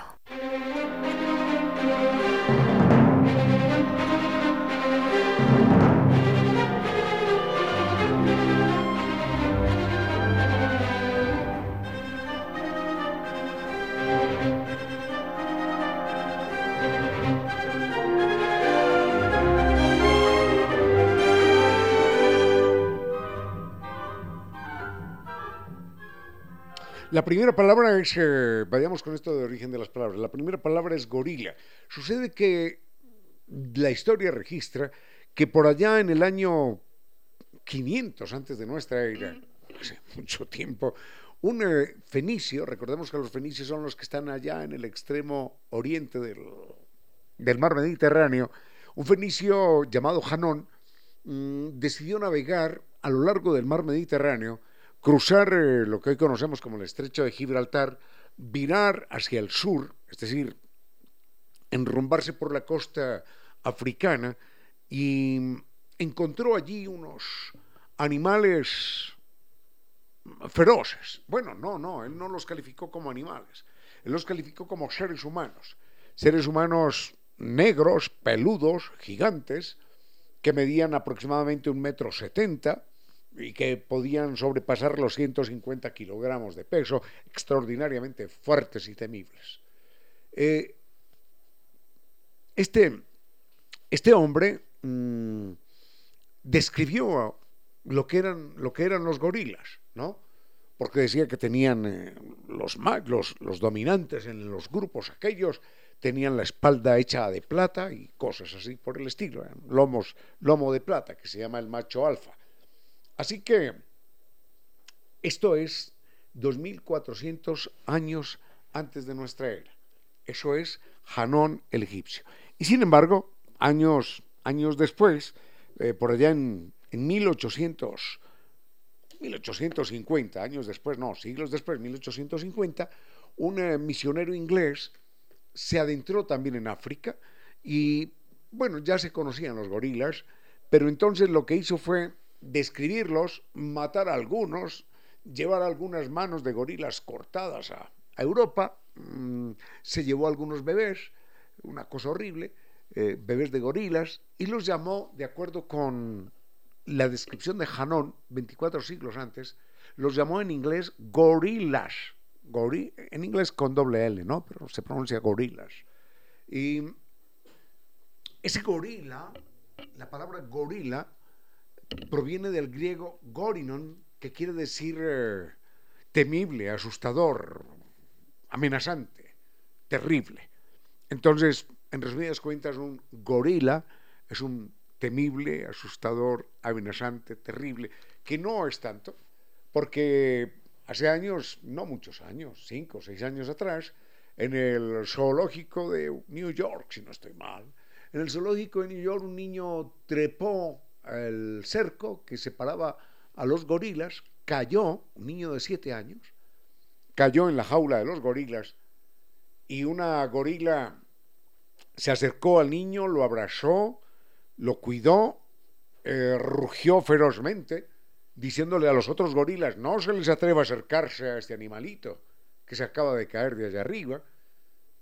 La primera palabra es, eh, vayamos con esto de origen de las palabras, la primera palabra es gorila. Sucede que la historia registra que por allá en el año 500 antes de nuestra era, hace mucho tiempo, un eh, fenicio, recordemos que los fenicios son los que están allá en el extremo oriente del, del mar Mediterráneo, un fenicio llamado Janón mm, decidió navegar a lo largo del mar Mediterráneo cruzar eh, lo que hoy conocemos como el estrecho de Gibraltar, virar hacia el sur, es decir, enrumbarse por la costa africana y encontró allí unos animales feroces. Bueno, no, no, él no los calificó como animales, él los calificó como seres humanos, seres humanos negros, peludos, gigantes, que medían aproximadamente un metro setenta, y que podían sobrepasar los 150 kilogramos de peso, extraordinariamente fuertes y temibles. Eh, este, este, hombre mm, describió lo que, eran, lo que eran los gorilas, ¿no? porque decía que tenían eh, los, los, dominantes en los grupos aquellos, tenían la espalda hecha de plata y cosas así por el estilo, lomo de plata, que se llama el macho alfa. Así que esto es 2400 años antes de nuestra era. Eso es Hanón el egipcio. Y sin embargo, años, años después, eh, por allá en, en 1800, 1850, años después, no, siglos después, 1850, un eh, misionero inglés se adentró también en África y, bueno, ya se conocían los gorilas, pero entonces lo que hizo fue describirlos, matar a algunos, llevar algunas manos de gorilas cortadas a, Europa, mm, se llevó algunos bebés, una cosa horrible, eh, bebés de gorilas, y los llamó, de acuerdo con la descripción de Hanón, 24 siglos antes, los llamó en inglés gorillas, en inglés con doble L, ¿no? Pero se pronuncia gorilas. Y ese gorila, la palabra gorila, proviene del griego gorinon, que quiere decir eh, temible, asustador, amenazante, terrible. Entonces, en resumidas cuentas, un gorila es un temible, asustador, amenazante, terrible, que no es tanto, porque hace años, no muchos años, cinco o seis años atrás, en el zoológico de New York, si no estoy mal, en el zoológico de New York un niño trepó el cerco que separaba a los gorilas, cayó, un niño de siete años, cayó en la jaula de los gorilas y una gorila se acercó al niño, lo abrazó, lo cuidó, eh, rugió ferozmente, diciéndole a los otros gorilas, no se les atreva a acercarse a este animalito que se acaba de caer de allá arriba.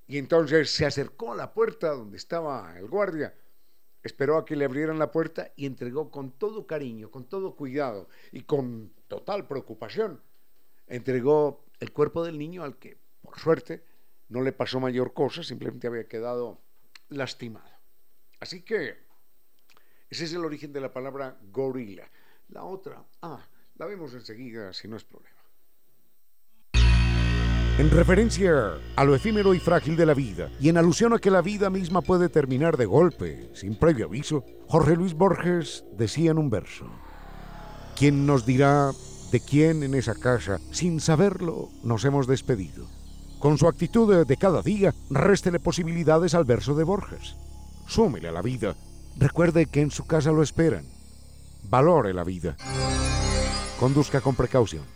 Y entonces se acercó a la puerta donde estaba el guardia, esperó a que le abrieran la puerta y entregó con todo cariño, con todo cuidado y con total preocupación, entregó el cuerpo del niño al que, por suerte, no le pasó mayor cosa, simplemente había quedado lastimado. Así que ese es el origen de la palabra gorila. La otra, ah, la vemos enseguida si no es problema. En referencia a lo efímero y frágil de la vida, y en alusión a que la vida misma puede terminar de golpe, sin previo aviso, Jorge Luis Borges decía en un verso, ¿quién nos dirá de quién en esa casa, sin saberlo, nos hemos despedido? Con su actitud de cada día, réstele posibilidades al verso de Borges. Súmele a la vida Recuerde que en su casa lo esperan. Valore la vida. Conduzca con precaución.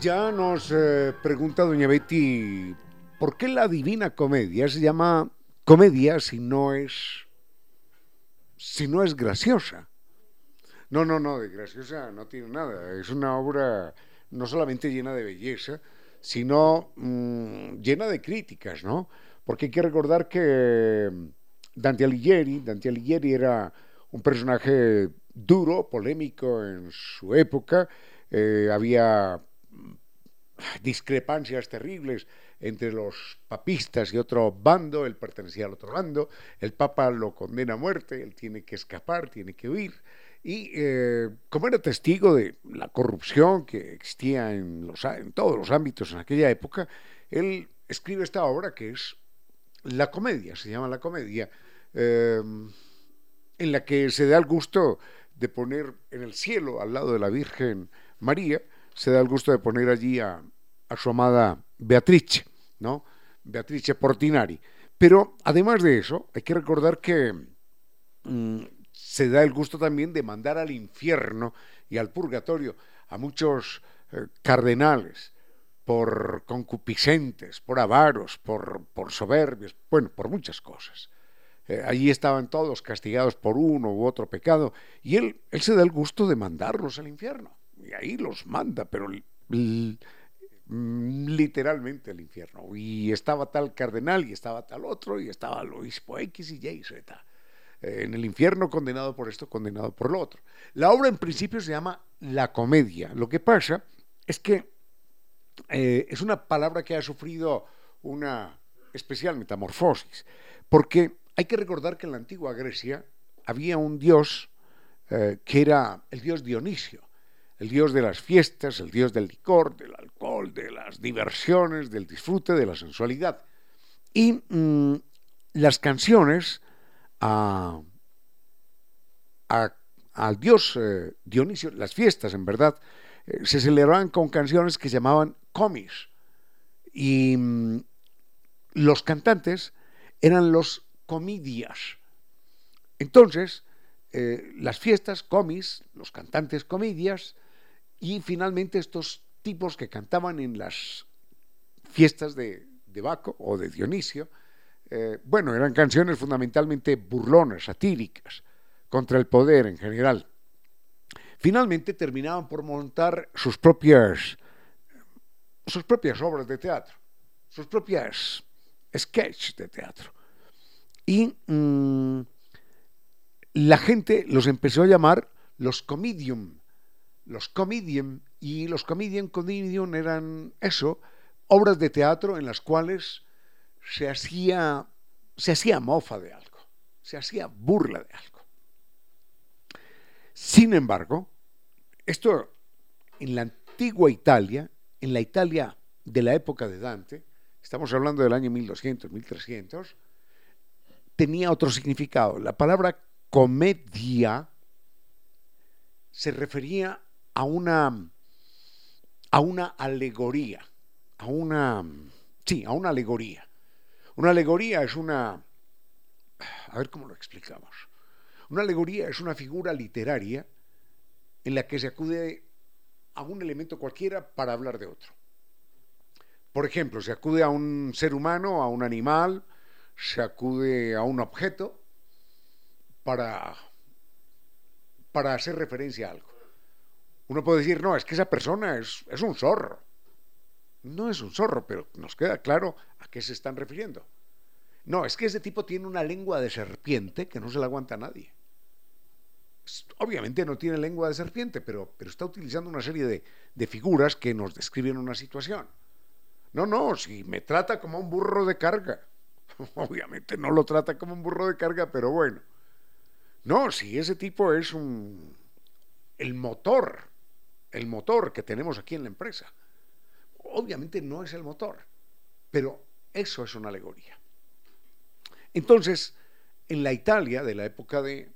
Ya nos eh, pregunta doña Betty, ¿por qué la divina comedia se llama comedia si no es si no es graciosa? No, no, no, de graciosa no tiene nada. Es una obra no solamente llena de belleza, sino mm, llena de críticas, ¿no? Porque hay que recordar que Dante Alighieri, Dante Alighieri era un personaje duro, polémico en su época, eh, había discrepancias terribles entre los papistas y otro bando, él pertenecía al otro bando, el papa lo condena a muerte, él tiene que escapar, tiene que huir, y eh, como era testigo de la corrupción que existía en, los, en todos los ámbitos en aquella época, él escribe esta obra que es la comedia, se llama la comedia, eh, en la que se da el gusto de poner en el cielo, al lado de la Virgen María, se da el gusto de poner allí a, su amada Beatrice, ¿no? Beatrice Portinari. Pero además de eso, hay que recordar que mm, se da el gusto también de mandar al infierno y al purgatorio a muchos eh, cardenales por concupiscentes, por avaros, por, por soberbios, bueno, por muchas cosas. Eh, allí estaban todos castigados por uno u otro pecado y él, él se da el gusto de mandarlos al infierno y ahí los manda, pero literalmente el infierno. Y estaba tal cardenal y estaba tal otro y estaba el obispo X y Y, Z. En el infierno condenado por esto, condenado por lo otro. La obra en principio se llama La Comedia. Lo que pasa es que eh, es una palabra que ha sufrido una especial metamorfosis, porque hay que recordar que en la antigua Grecia había un dios eh, que era el dios Dionisio, el dios de las fiestas, el dios del licor, del alcohol, de las diversiones, del disfrute, de la sensualidad. Y mm, las canciones a, al dios eh, Dionisio, las fiestas en verdad, eh, se celebraban con canciones que llamaban comis. Y mm, los cantantes eran los comidias. Entonces, eh, las fiestas, comis, los cantantes comidias, y finalmente estos tipos que cantaban en las fiestas de, de Baco o de Dionisio, eh, bueno, eran canciones fundamentalmente burlonas, satíricas, contra el poder en general. Finalmente terminaban por montar sus propias, sus propias obras de teatro, sus propias sketches de teatro. Y mm, la gente los empezó a llamar los comedium, los comedium, y los comedian comedium eran eso, obras de teatro en las cuales se hacía, se hacía mofa de algo, se hacía burla de algo. Sin embargo, esto en la antigua Italia, en la Italia de la época de Dante, estamos hablando del año 1200, 1300, tenía otro significado. La palabra comedia se refería a una, a una alegoría, a una, sí, a una alegoría. Una alegoría es una... A ver cómo lo explicamos. Una alegoría es una figura literaria en la que se acude a un elemento cualquiera para hablar de otro. Por ejemplo, se acude a un ser humano, a un animal, se acude a un objeto para, para hacer referencia a algo. Uno puede decir, no, es que esa persona es, es un zorro no es un zorro, pero nos queda claro a qué se están refiriendo. No, es que ese tipo tiene una lengua de serpiente que no se la aguanta a nadie. Obviamente no tiene lengua de serpiente, pero, pero está utilizando una serie de, de figuras que nos describen una situación. No, no, si me trata como un burro de carga. Obviamente no lo trata como un burro de carga, pero bueno. No, si ese tipo es un el motor, el motor que tenemos aquí en la empresa obviamente no es el motor, pero eso es una alegoría. Entonces, en la Italia de la época de,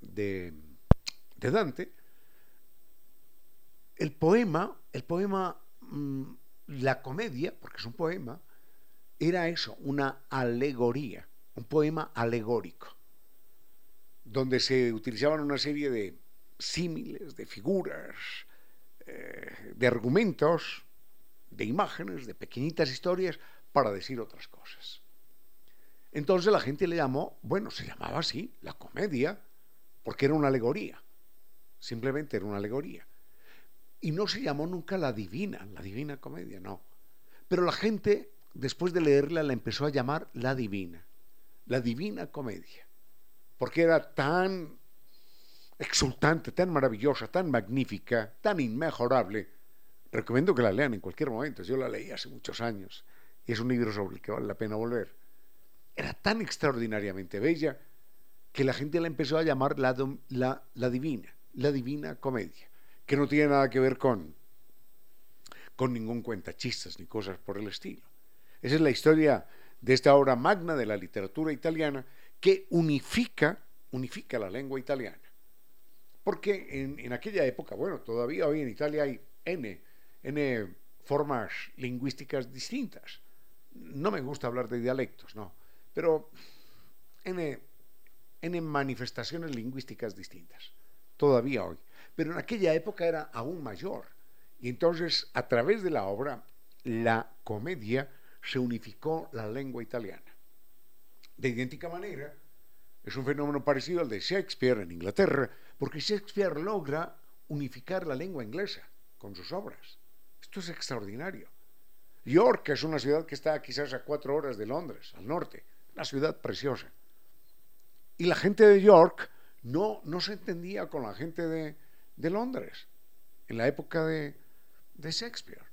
de, Dante, el poema, el poema, mm, la comedia, porque es un poema, era eso, una alegoría, un poema alegórico, donde se utilizaban una serie de símiles, de figuras, eh, de argumentos de imágenes, de pequeñitas historias, para decir otras cosas. Entonces la gente le llamó, bueno, se llamaba así, la comedia, porque era una alegoría. Simplemente era una alegoría. Y no se llamó nunca la divina, la divina comedia, no. Pero la gente, después de leerla, la empezó a llamar la divina, la divina comedia, porque era tan exultante, tan maravillosa, tan magnífica, tan inmejorable, Recomiendo que la lean en cualquier momento. Yo la leí hace muchos años y es un libro sobre el que vale la pena volver. Era tan extraordinariamente bella que la gente la empezó a llamar la, la, divina, la divina comedia, que no tiene nada que ver con, con ningún cuentachistas ni cosas por el estilo. Esa es la historia de esta obra magna de la literatura italiana que unifica, unifica la lengua italiana. Porque en, en aquella época, bueno, todavía hoy en Italia hay N en formas lingüísticas distintas. No me gusta hablar de dialectos, no, pero en, en manifestaciones lingüísticas distintas, todavía hoy. Pero en aquella época era aún mayor. Y entonces, a través de la obra, la comedia se unificó la lengua italiana. De idéntica manera, es un fenómeno parecido al de Shakespeare en Inglaterra, porque Shakespeare logra unificar la lengua inglesa con sus obras. Esto es extraordinario. York es una ciudad que está quizás a cuatro horas de Londres, al norte, una ciudad preciosa. Y la gente de York no, no se entendía con la gente de, de Londres en la época de, de, Shakespeare.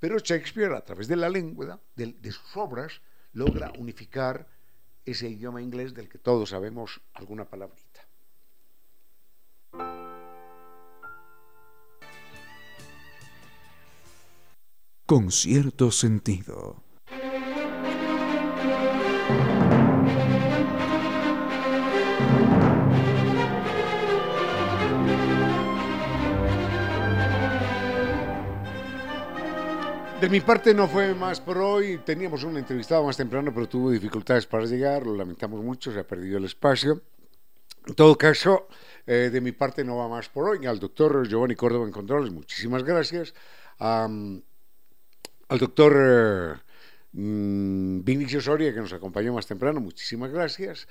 Pero Shakespeare, a través de la lengua, de, de sus obras, logra unificar ese idioma inglés del que todos sabemos alguna palabrita. Con cierto sentido. De mi parte no fue más por hoy. Teníamos un entrevistado más temprano, pero tuvo dificultades para llegar. Lo lamentamos mucho, se ha perdido el espacio. En todo caso, eh, de mi parte no va más por hoy. Al doctor Giovanni Córdoba en Controles, muchísimas gracias. Al doctor eh, mm, Vinicio Soria, que nos acompañó más temprano, muchísimas gracias.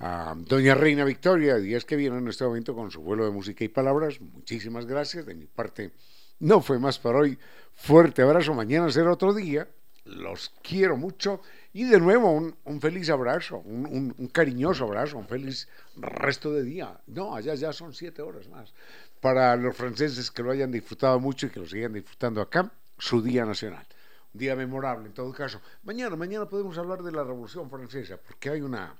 A doña Reina Victoria, días que viene en este momento con su vuelo de música y palabras, muchísimas gracias. De mi parte no fue más por hoy. Fuerte abrazo, mañana será otro día. Los quiero mucho. Y de nuevo, un, feliz abrazo, un, cariñoso abrazo, un feliz resto de día. No, allá ya son siete horas más. Para los franceses que lo hayan disfrutado mucho y que lo sigan disfrutando acá, su día nacional. Día memorable en todo caso. Mañana, mañana podemos hablar de la Revolución Francesa, porque hay una,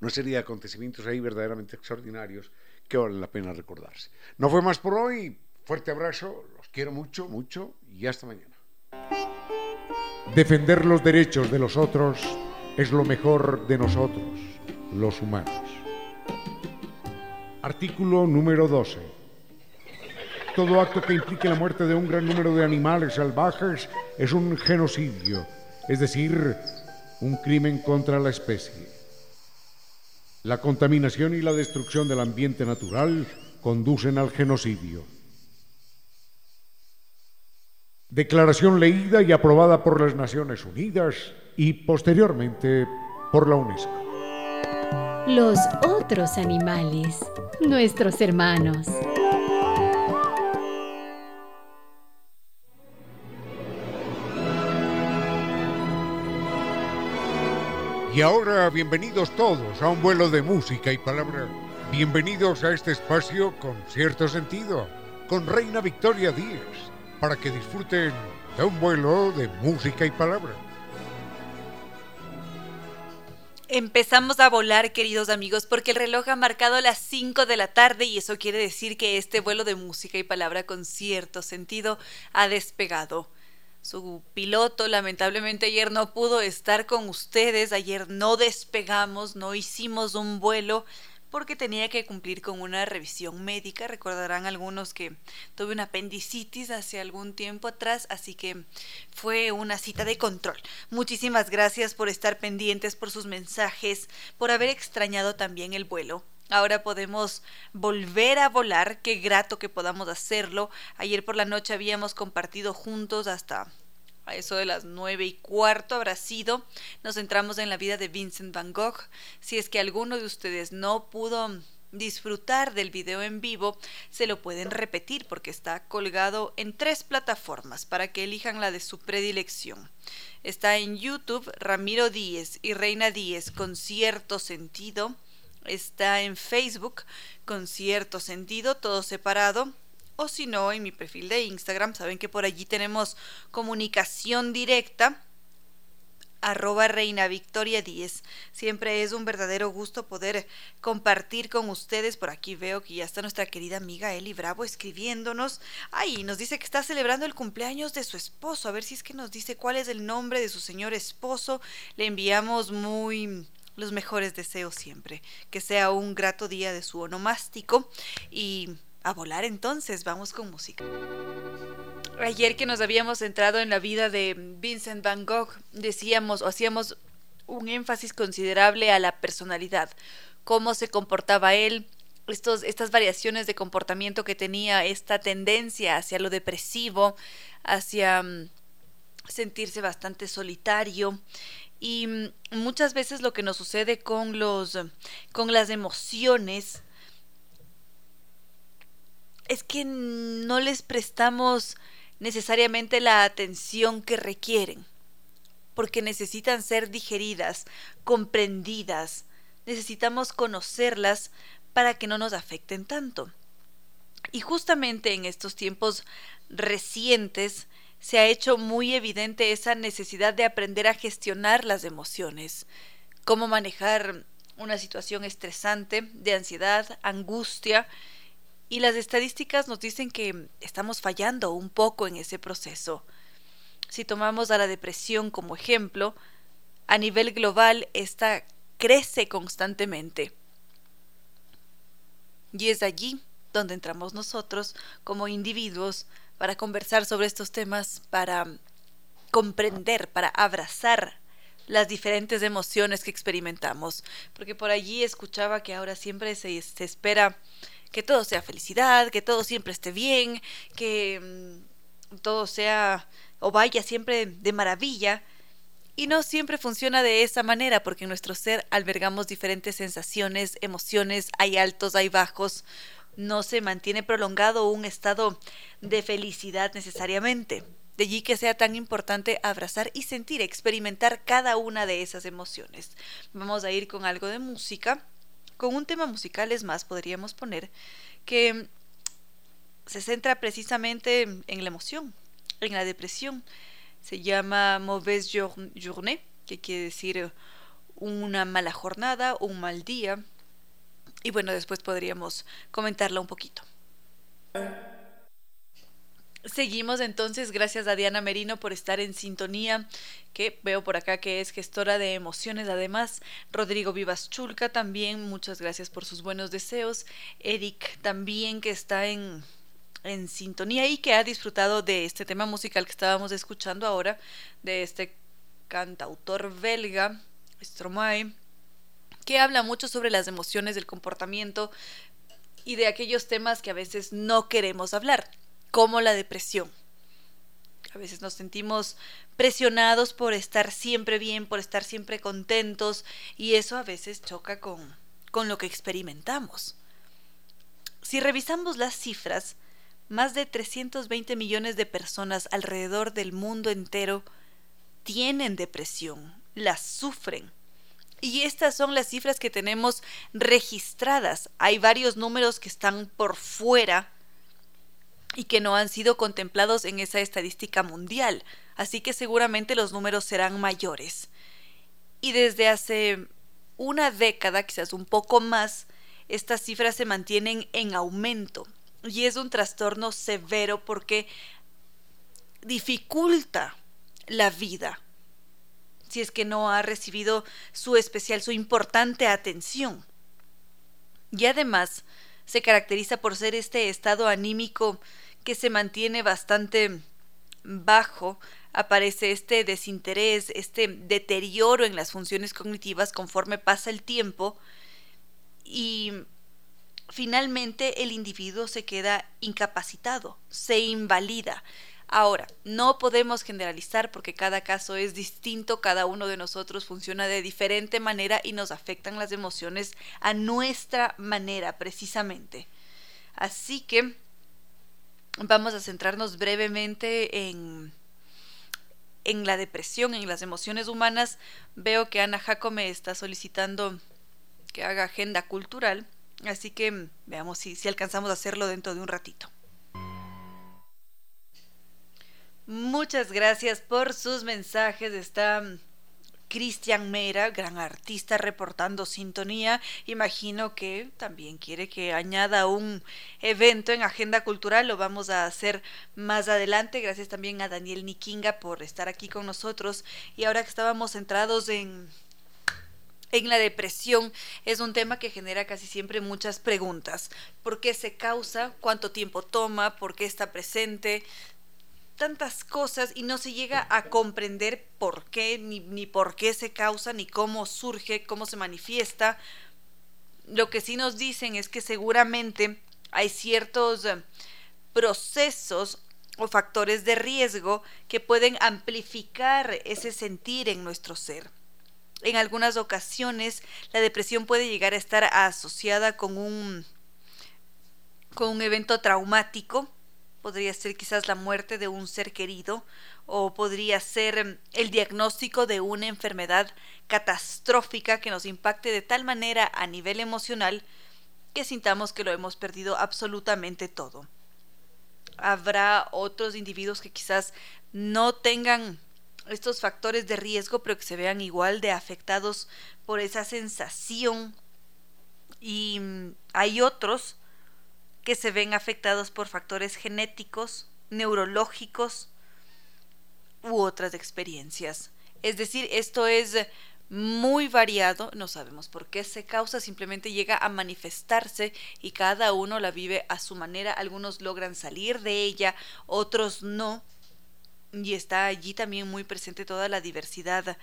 una serie de acontecimientos ahí verdaderamente extraordinarios que valen la pena recordarse. No fue más por hoy. Fuerte abrazo, los quiero mucho, mucho y hasta mañana. Defender los derechos de los otros es lo mejor de nosotros, los humanos. Artículo número 12. Todo acto que implique la muerte de un gran número de animales salvajes es un genocidio, es decir, un crimen contra la especie. La contaminación y la destrucción del ambiente natural conducen al genocidio. Declaración leída y aprobada por las Naciones Unidas y posteriormente por la UNESCO. Los otros animales, nuestros hermanos. Y ahora bienvenidos todos a un vuelo de música y palabra. Bienvenidos a este espacio con cierto sentido, con Reina Victoria Díez para que disfruten de un vuelo de música y palabra. Empezamos a volar, queridos amigos, porque el reloj ha marcado las 5 de la tarde y eso quiere decir que este vuelo de música y palabra con cierto sentido ha despegado. Su piloto lamentablemente ayer no pudo estar con ustedes, ayer no despegamos, no hicimos un vuelo porque tenía que cumplir con una revisión médica. Recordarán algunos que tuve una apendicitis hace algún tiempo atrás, así que fue una cita de control. Muchísimas gracias por estar pendientes, por sus mensajes, por haber extrañado también el vuelo. Ahora podemos volver a volar, qué grato que podamos hacerlo. Ayer por la noche habíamos compartido juntos hasta a eso de las nueve y cuarto habrá sido, nos centramos en la vida de Vincent Van Gogh. Si es que alguno de ustedes no pudo disfrutar del video en vivo, se lo pueden repetir porque está colgado en tres plataformas para que elijan la de su predilección. Está en YouTube Ramiro Díez y Reina Díez con cierto sentido. Está en Facebook con cierto sentido, todo separado o si no, en mi perfil de Instagram, saben que por allí tenemos comunicación directa arroba reina victoria 10 siempre es un verdadero gusto poder compartir con ustedes. Por aquí veo que ya está nuestra querida amiga Eli Bravo escribiéndonos. Ay nos dice que está celebrando el cumpleaños de su esposo. A ver si es que nos dice cuál es el nombre de su señor esposo. Le enviamos muy los mejores deseos siempre. Que sea un grato día de su onomástico y a volar entonces, vamos con música. Ayer que nos habíamos centrado en la vida de Vincent Van Gogh, decíamos o hacíamos un énfasis considerable a la personalidad, cómo se comportaba él, estos, estas variaciones de comportamiento que tenía, esta tendencia hacia lo depresivo, hacia mm, sentirse bastante solitario y mm, muchas veces lo que nos sucede con los con las emociones es que no les prestamos necesariamente la atención que requieren, porque necesitan ser digeridas, comprendidas, necesitamos conocerlas para que no nos afecten tanto. Y justamente en estos tiempos recientes se ha hecho muy evidente esa necesidad de aprender a gestionar las emociones, cómo manejar una situación estresante de ansiedad, angustia, y las estadísticas nos dicen que estamos fallando un poco en ese proceso. Si tomamos a la depresión como ejemplo, a nivel global esta crece constantemente. Y es allí donde entramos nosotros como individuos para conversar sobre estos temas, para comprender, para abrazar las diferentes emociones que experimentamos. Porque por allí escuchaba que ahora siempre se, espera que todo sea felicidad, que todo siempre esté bien, que mm, todo sea o vaya siempre de maravilla. Y no siempre funciona de esa manera, porque en nuestro ser albergamos diferentes sensaciones, emociones, hay altos, hay bajos, no se mantiene prolongado un estado de felicidad necesariamente. De allí que sea tan importante abrazar y sentir, experimentar cada una de esas emociones. Vamos a ir con algo de música, con un tema musical es más, podríamos poner, que se centra precisamente en la emoción, en la depresión. Se llama Mauvaise Journée, que quiere decir una mala jornada, un mal día, y bueno, después podríamos comentarla un poquito. Seguimos entonces, gracias a Diana Merino por estar en sintonía, que veo por acá que es gestora de emociones. Además, Rodrigo Vivas Chulca también, muchas gracias por sus buenos deseos, Eric también que está en, en sintonía y que ha disfrutado de este tema musical que estábamos escuchando ahora, de este cantautor belga, Stromae, que habla mucho sobre las emociones del comportamiento y de aquellos temas que a veces no queremos hablar, como la depresión. A veces nos sentimos presionados por estar siempre bien, por estar siempre contentos, y eso a veces choca con, con lo que experimentamos. Si revisamos las cifras, más de 320 millones de personas alrededor del mundo entero tienen depresión, la sufren. Y estas son las cifras que tenemos registradas. Hay varios números que están por fuera y que no han sido contemplados en esa estadística mundial, así que seguramente los números serán mayores. Y desde hace una década, quizás un poco más, estas cifras se mantienen en aumento y es un trastorno severo porque dificulta la vida si es que no ha recibido su especial, su importante atención. Y además se caracteriza por ser este estado anímico que se mantiene bastante bajo, aparece este desinterés, este deterioro en las funciones cognitivas conforme pasa el tiempo. Y finalmente el individuo se queda incapacitado, se invalida, Ahora, no podemos generalizar porque cada caso es distinto, cada uno de nosotros funciona de diferente manera y nos afectan las emociones a nuestra manera precisamente. Así que vamos a centrarnos brevemente en, en la depresión, en las emociones humanas. Veo que Ana Jaco me está solicitando que haga agenda cultural, así que veamos si, si alcanzamos a hacerlo dentro de un ratito. Muchas gracias por sus mensajes. Está mm, Cristian Mera, gran artista reportando sintonía. Imagino que también quiere que añada un evento en Agenda Cultural. Lo vamos a hacer más adelante. Gracias también a Daniel Nikinga por estar aquí con nosotros. Y ahora que estábamos centrados en en la depresión es un tema que genera casi siempre muchas preguntas. ¿Por qué se causa? ¿Cuánto tiempo toma? ¿Por qué está presente? Tantas cosas y no se llega a comprender por qué, ni, ni por qué se causa, ni cómo surge, cómo se manifiesta. Lo que sí nos dicen es que seguramente hay ciertos eh, procesos o factores de riesgo que pueden amplificar ese sentir en nuestro ser. En algunas ocasiones la depresión puede llegar a estar asociada con un, con un evento traumático podría ser quizás la muerte de un ser querido o podría ser em, el diagnóstico de una enfermedad catastrófica que nos impacte de tal manera a nivel emocional que sintamos que lo hemos perdido absolutamente todo. Habrá otros individuos que quizás no tengan estos factores de riesgo, pero que se vean igual de afectados por esa sensación. Y mm, hay otros que se ven afectados por factores genéticos, neurológicos u otras experiencias. Es decir, esto es muy variado, no sabemos por qué se causa, simplemente llega a manifestarse y cada uno la vive a su manera, algunos logran salir de ella, otros no, y está allí también muy presente toda la diversidad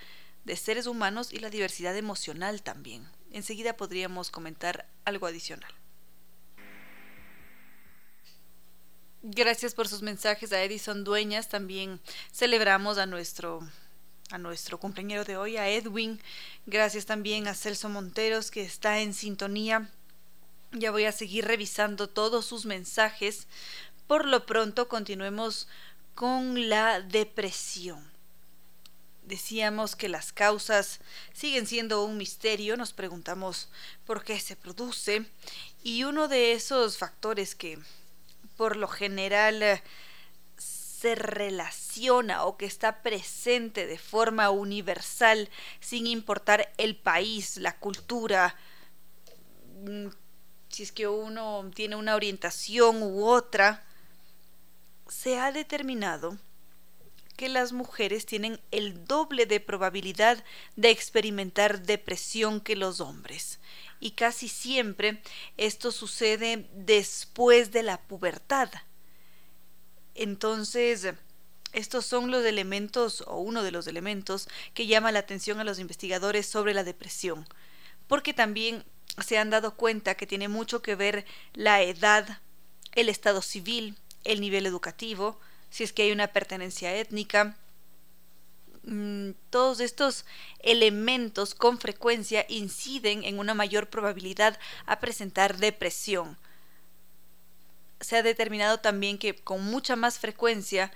de seres humanos y la diversidad emocional también. Enseguida podríamos comentar algo adicional. Gracias por sus mensajes a Edison Dueñas. También celebramos a nuestro a nuestro compañero de hoy, a Edwin. Gracias también a Celso Monteros que está en sintonía. Ya voy a seguir revisando todos sus mensajes. Por lo pronto continuemos con la depresión. Decíamos que las causas siguen siendo un misterio, nos preguntamos por qué se produce y uno de esos factores que por lo general eh, se relaciona o que está presente de forma universal sin importar el país, la cultura, mm, si es que uno tiene una orientación u otra, se ha determinado que las mujeres tienen el doble de probabilidad de experimentar depresión que los hombres y casi siempre esto sucede después de la pubertad. Entonces, estos son los elementos o uno de los elementos que llama la atención a los investigadores sobre la depresión, porque también se han dado cuenta que tiene mucho que ver la edad, el estado civil, el nivel educativo, si es que hay una pertenencia étnica, Mm, todos estos elementos con frecuencia inciden en una mayor probabilidad a presentar depresión. Se ha determinado también que con mucha más frecuencia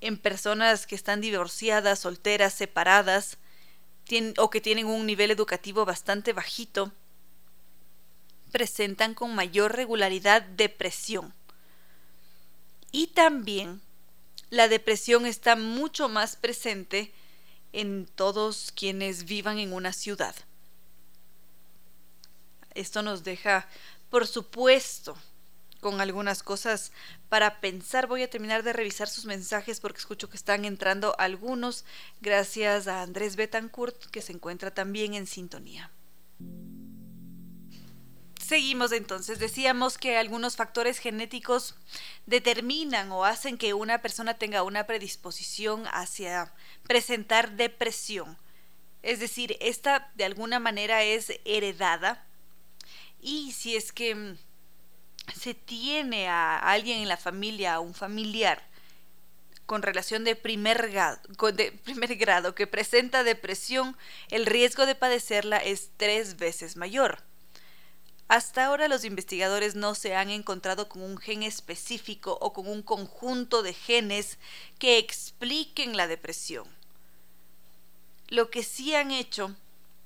en personas que están divorciadas, solteras, separadas, o que tienen un nivel educativo bastante bajito, presentan con mayor regularidad depresión. Y también la depresión está mucho más presente en todos quienes vivan en una ciudad. Esto nos deja, por supuesto, con algunas cosas para pensar. Voy a terminar de revisar sus mensajes porque escucho que están entrando algunos. Gracias a Andrés Betancourt, que se encuentra también en sintonía. Seguimos entonces. Decíamos que algunos factores genéticos determinan o hacen que una persona tenga una predisposición hacia presentar depresión. Es decir, esta de alguna manera es heredada. Y si es que mm, se tiene a alguien en la familia, a un familiar, con relación de primer, grado, de primer grado que presenta depresión, el riesgo de padecerla es tres veces mayor. Hasta ahora los investigadores no se han encontrado con un gen específico o con un conjunto de genes que expliquen la depresión. Lo que sí han hecho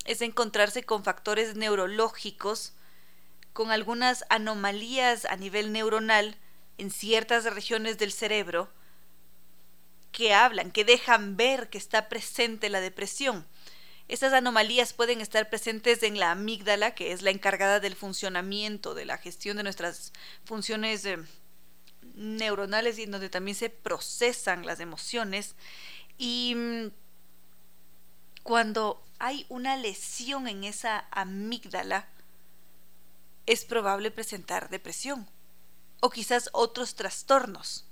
es encontrarse con factores neurológicos, con algunas anomalías a nivel neuronal en ciertas regiones del cerebro, que hablan, que dejan ver que está presente la depresión. Estas anomalías pueden estar presentes en la amígdala, que es la encargada del funcionamiento, de la gestión de nuestras funciones eh, neuronales y en donde también se procesan las emociones. Y mm, cuando hay una lesión en esa amígdala, es probable presentar depresión o quizás otros trastornos.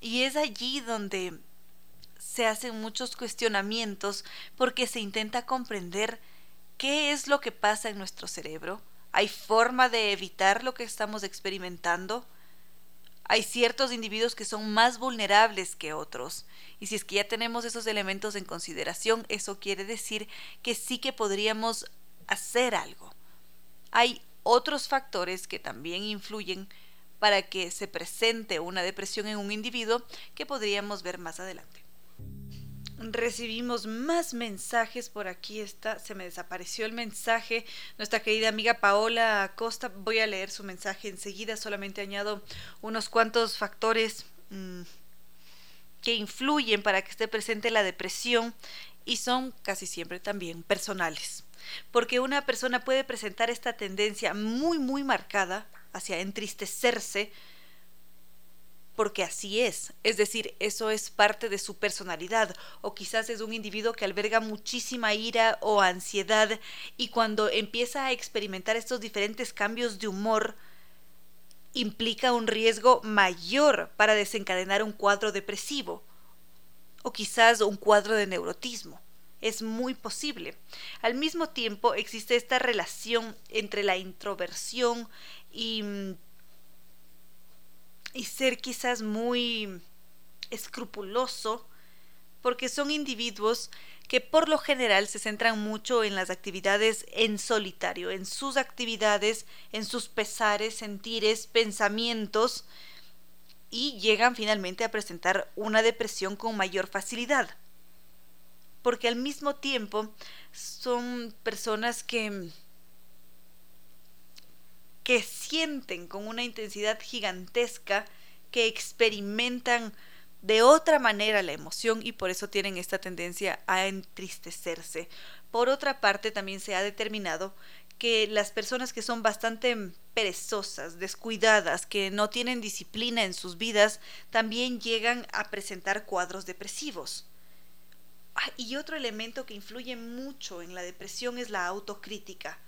Y es allí donde se hacen muchos cuestionamientos porque se intenta comprender qué es lo que pasa en nuestro cerebro. ¿Hay forma de evitar lo que estamos experimentando? Hay ciertos individuos que son más vulnerables que otros. Y si es que ya tenemos esos elementos en consideración, eso quiere decir que sí que podríamos hacer algo. Hay otros factores que también influyen para que se presente una depresión en un individuo que podríamos ver más adelante. Recibimos más mensajes por aquí está, se me desapareció el mensaje. Nuestra querida amiga Paola Acosta, voy a leer su mensaje enseguida, solamente añado unos cuantos factores mm, que influyen para que esté presente la depresión y son casi siempre también personales. Porque una persona puede presentar esta tendencia muy, muy marcada hacia entristecerse porque así es, es decir, eso es parte de su personalidad, o quizás es un individuo que alberga muchísima ira o ansiedad y cuando empieza a experimentar estos diferentes cambios de humor, implica un riesgo mayor para desencadenar un cuadro depresivo, o quizás un cuadro de neurotismo. Es muy posible. Al mismo tiempo existe esta relación entre la introversión y mm, y ser quizás muy escrupuloso, porque son individuos que por lo general se centran mucho en las actividades en solitario, en sus actividades, en sus pesares, sentires, pensamientos, y llegan finalmente a presentar una depresión con mayor facilidad. Porque al mismo tiempo son personas que que sienten con una intensidad gigantesca, que experimentan de otra manera la emoción y por eso tienen esta tendencia a entristecerse. Por otra parte, también se ha determinado que las personas que son bastante perezosas, descuidadas, que no tienen disciplina en sus vidas, también llegan a presentar cuadros depresivos. Ah, y otro elemento que influye mucho en la depresión es la autocrítica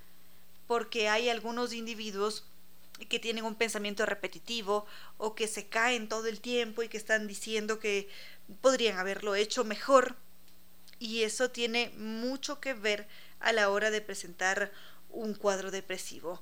porque hay algunos individuos que tienen un pensamiento repetitivo o que se caen todo el tiempo y que están diciendo que podrían haberlo hecho mejor. Y eso tiene mucho que ver a la hora de presentar un cuadro depresivo.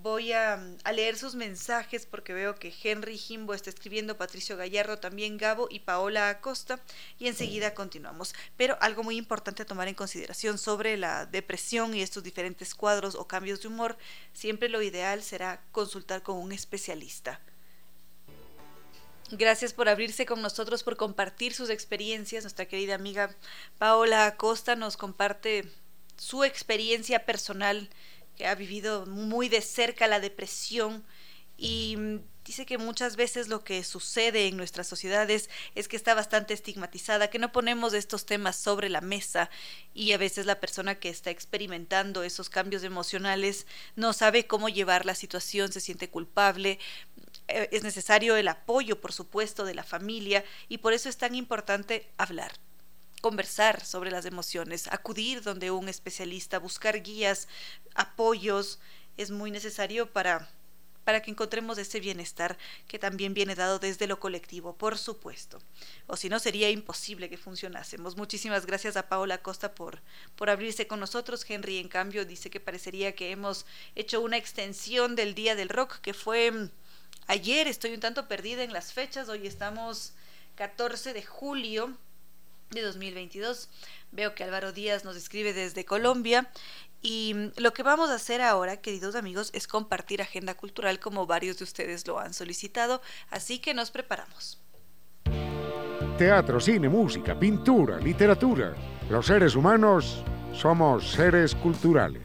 Voy a, leer sus mensajes porque veo que Henry Jimbo está escribiendo, Patricio Gallardo también, Gabo y Paola Acosta, y enseguida continuamos. Pero algo muy importante a tomar en consideración sobre la depresión y estos diferentes cuadros o cambios de humor, siempre lo ideal será consultar con un especialista. Gracias por abrirse con nosotros, por compartir sus experiencias. Nuestra querida amiga Paola Acosta nos comparte su experiencia personal ha vivido muy de cerca la depresión. Y mm, dice que muchas veces lo que sucede en nuestras sociedades es que está bastante estigmatizada, que no ponemos estos temas sobre la mesa. Y a veces la persona que está experimentando esos cambios emocionales no sabe cómo llevar la situación, se siente culpable. Eh, es necesario el apoyo, por supuesto, de la familia. Y por eso es tan importante hablar conversar sobre las emociones, acudir donde un especialista, buscar guías, apoyos, es muy necesario para para que encontremos ese bienestar que también viene dado desde lo colectivo, por supuesto. O si no, sería imposible que funcionásemos. Muchísimas gracias a Paola Costa por, por abrirse con nosotros. Henry, en cambio, dice que parecería que hemos hecho una extensión del Día del Rock, que fue mm, ayer. Estoy un tanto perdida en las fechas. Hoy estamos 14 de julio de 2022. Veo que Álvaro Díaz nos escribe desde Colombia y lo que vamos a hacer ahora, queridos amigos, es compartir agenda cultural como varios de ustedes lo han solicitado, así que nos preparamos. Teatro, cine, música, pintura, literatura. Los seres humanos somos seres culturales.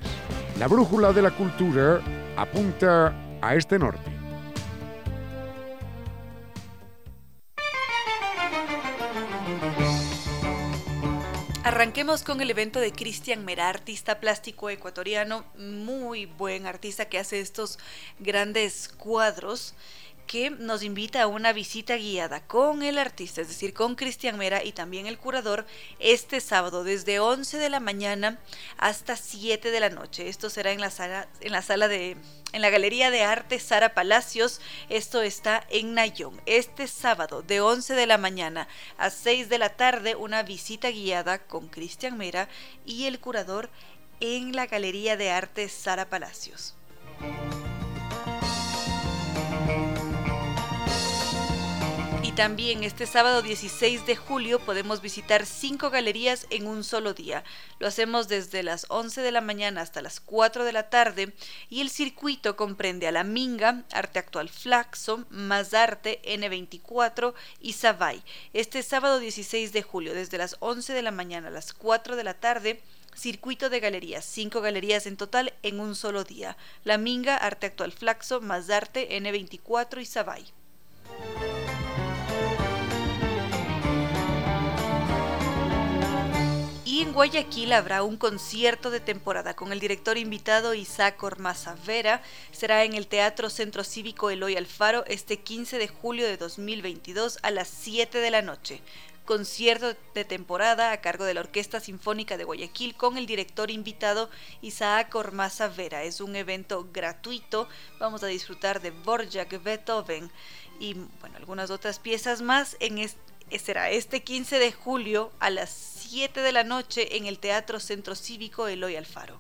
La brújula de la cultura apunta a este norte. Arranquemos con el evento de Cristian Mera, artista plástico ecuatoriano, muy buen artista que hace estos grandes cuadros que nos invita a una visita guiada con el artista, es decir, con Cristian Mera y también el curador este sábado desde 11 de la mañana hasta 7 de la noche. Esto será en la sala en la sala de en la Galería de Arte Sara Palacios. Esto está en Nayón. Este sábado de 11 de la mañana a 6 de la tarde una visita guiada con Cristian Mera y el curador en la Galería de Arte Sara Palacios. También este sábado 16 de julio podemos visitar cinco galerías en un solo día. Lo hacemos desde las 11 de la mañana hasta las 4 de la tarde y el circuito comprende a La Minga, Arte Actual Flaxo, Más Arte, N24 y Savay. Este sábado 16 de julio desde las 11 de la mañana a las 4 de la tarde circuito de galerías, cinco galerías en total en un solo día. La Minga, Arte Actual Flaxo, Más Arte, N24 y Savay. En Guayaquil habrá un concierto de temporada con el director invitado Isaac Ormaza Vera. Será en el Teatro Centro Cívico Eloy Alfaro este 15 de julio de 2022 a las 7 de la noche. Concierto de temporada a cargo de la Orquesta Sinfónica de Guayaquil con el director invitado Isaac Ormaza Vera. Es un evento gratuito. Vamos a disfrutar de Borjak, Beethoven y bueno, algunas otras piezas más en este será este 15 de julio a las 7 de la noche en el Teatro Centro Cívico Eloy Alfaro.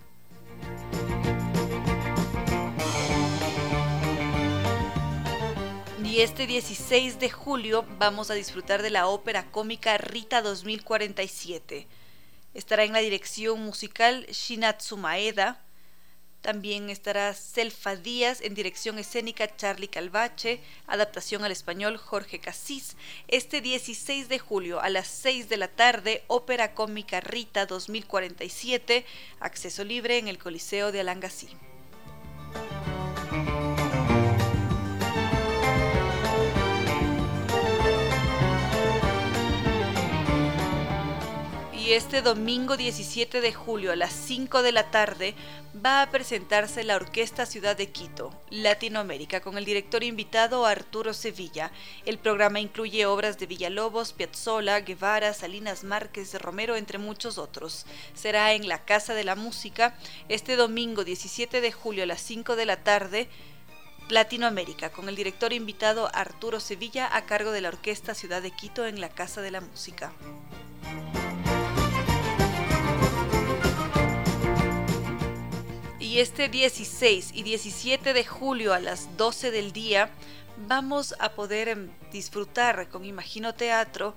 Y este 16 de julio vamos a disfrutar de la ópera cómica Rita 2047. Estará en la dirección musical Shinatsu Maeda, también estará Selfa Díaz en dirección escénica Charlie Calvache, adaptación al español Jorge Casís. Este 16 de julio a las 6 de la tarde, Ópera Cómica Rita 2047, acceso libre en el Coliseo de Alangasí. Este domingo 17 de julio a las 5 de la tarde va a presentarse la Orquesta Ciudad de Quito, Latinoamérica, con el director invitado Arturo Sevilla. El programa incluye obras de Villalobos, Piazzolla, Guevara, Salinas Márquez, Romero, entre muchos otros. Será en la Casa de la Música este domingo 17 de julio a las 5 de la tarde. Latinoamérica, con el director invitado Arturo Sevilla a cargo de la Orquesta Ciudad de Quito en la Casa de la Música. Y este 16 y 17 de julio a las 12 del día vamos a poder em, disfrutar con Imagino Teatro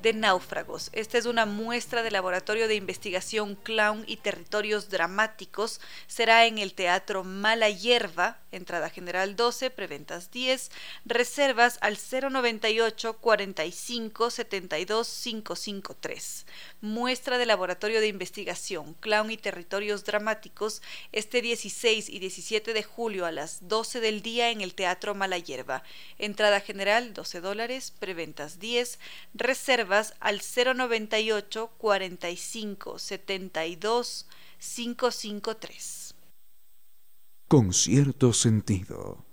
de náufragos. Esta es una muestra del Laboratorio de Investigación Clown y Territorios Dramáticos. Será en el Teatro Mala Hierba, entrada general 12, preventas 10, reservas al 098 45 72 553. Muestra del Laboratorio de Investigación Clown y Territorios Dramáticos este 16 y 17 de julio a las 12 del día en el Teatro Mala Hierba. Entrada general 12 dólares, preventas 10, reservas al 098 45 72 553. Con cierto sentido.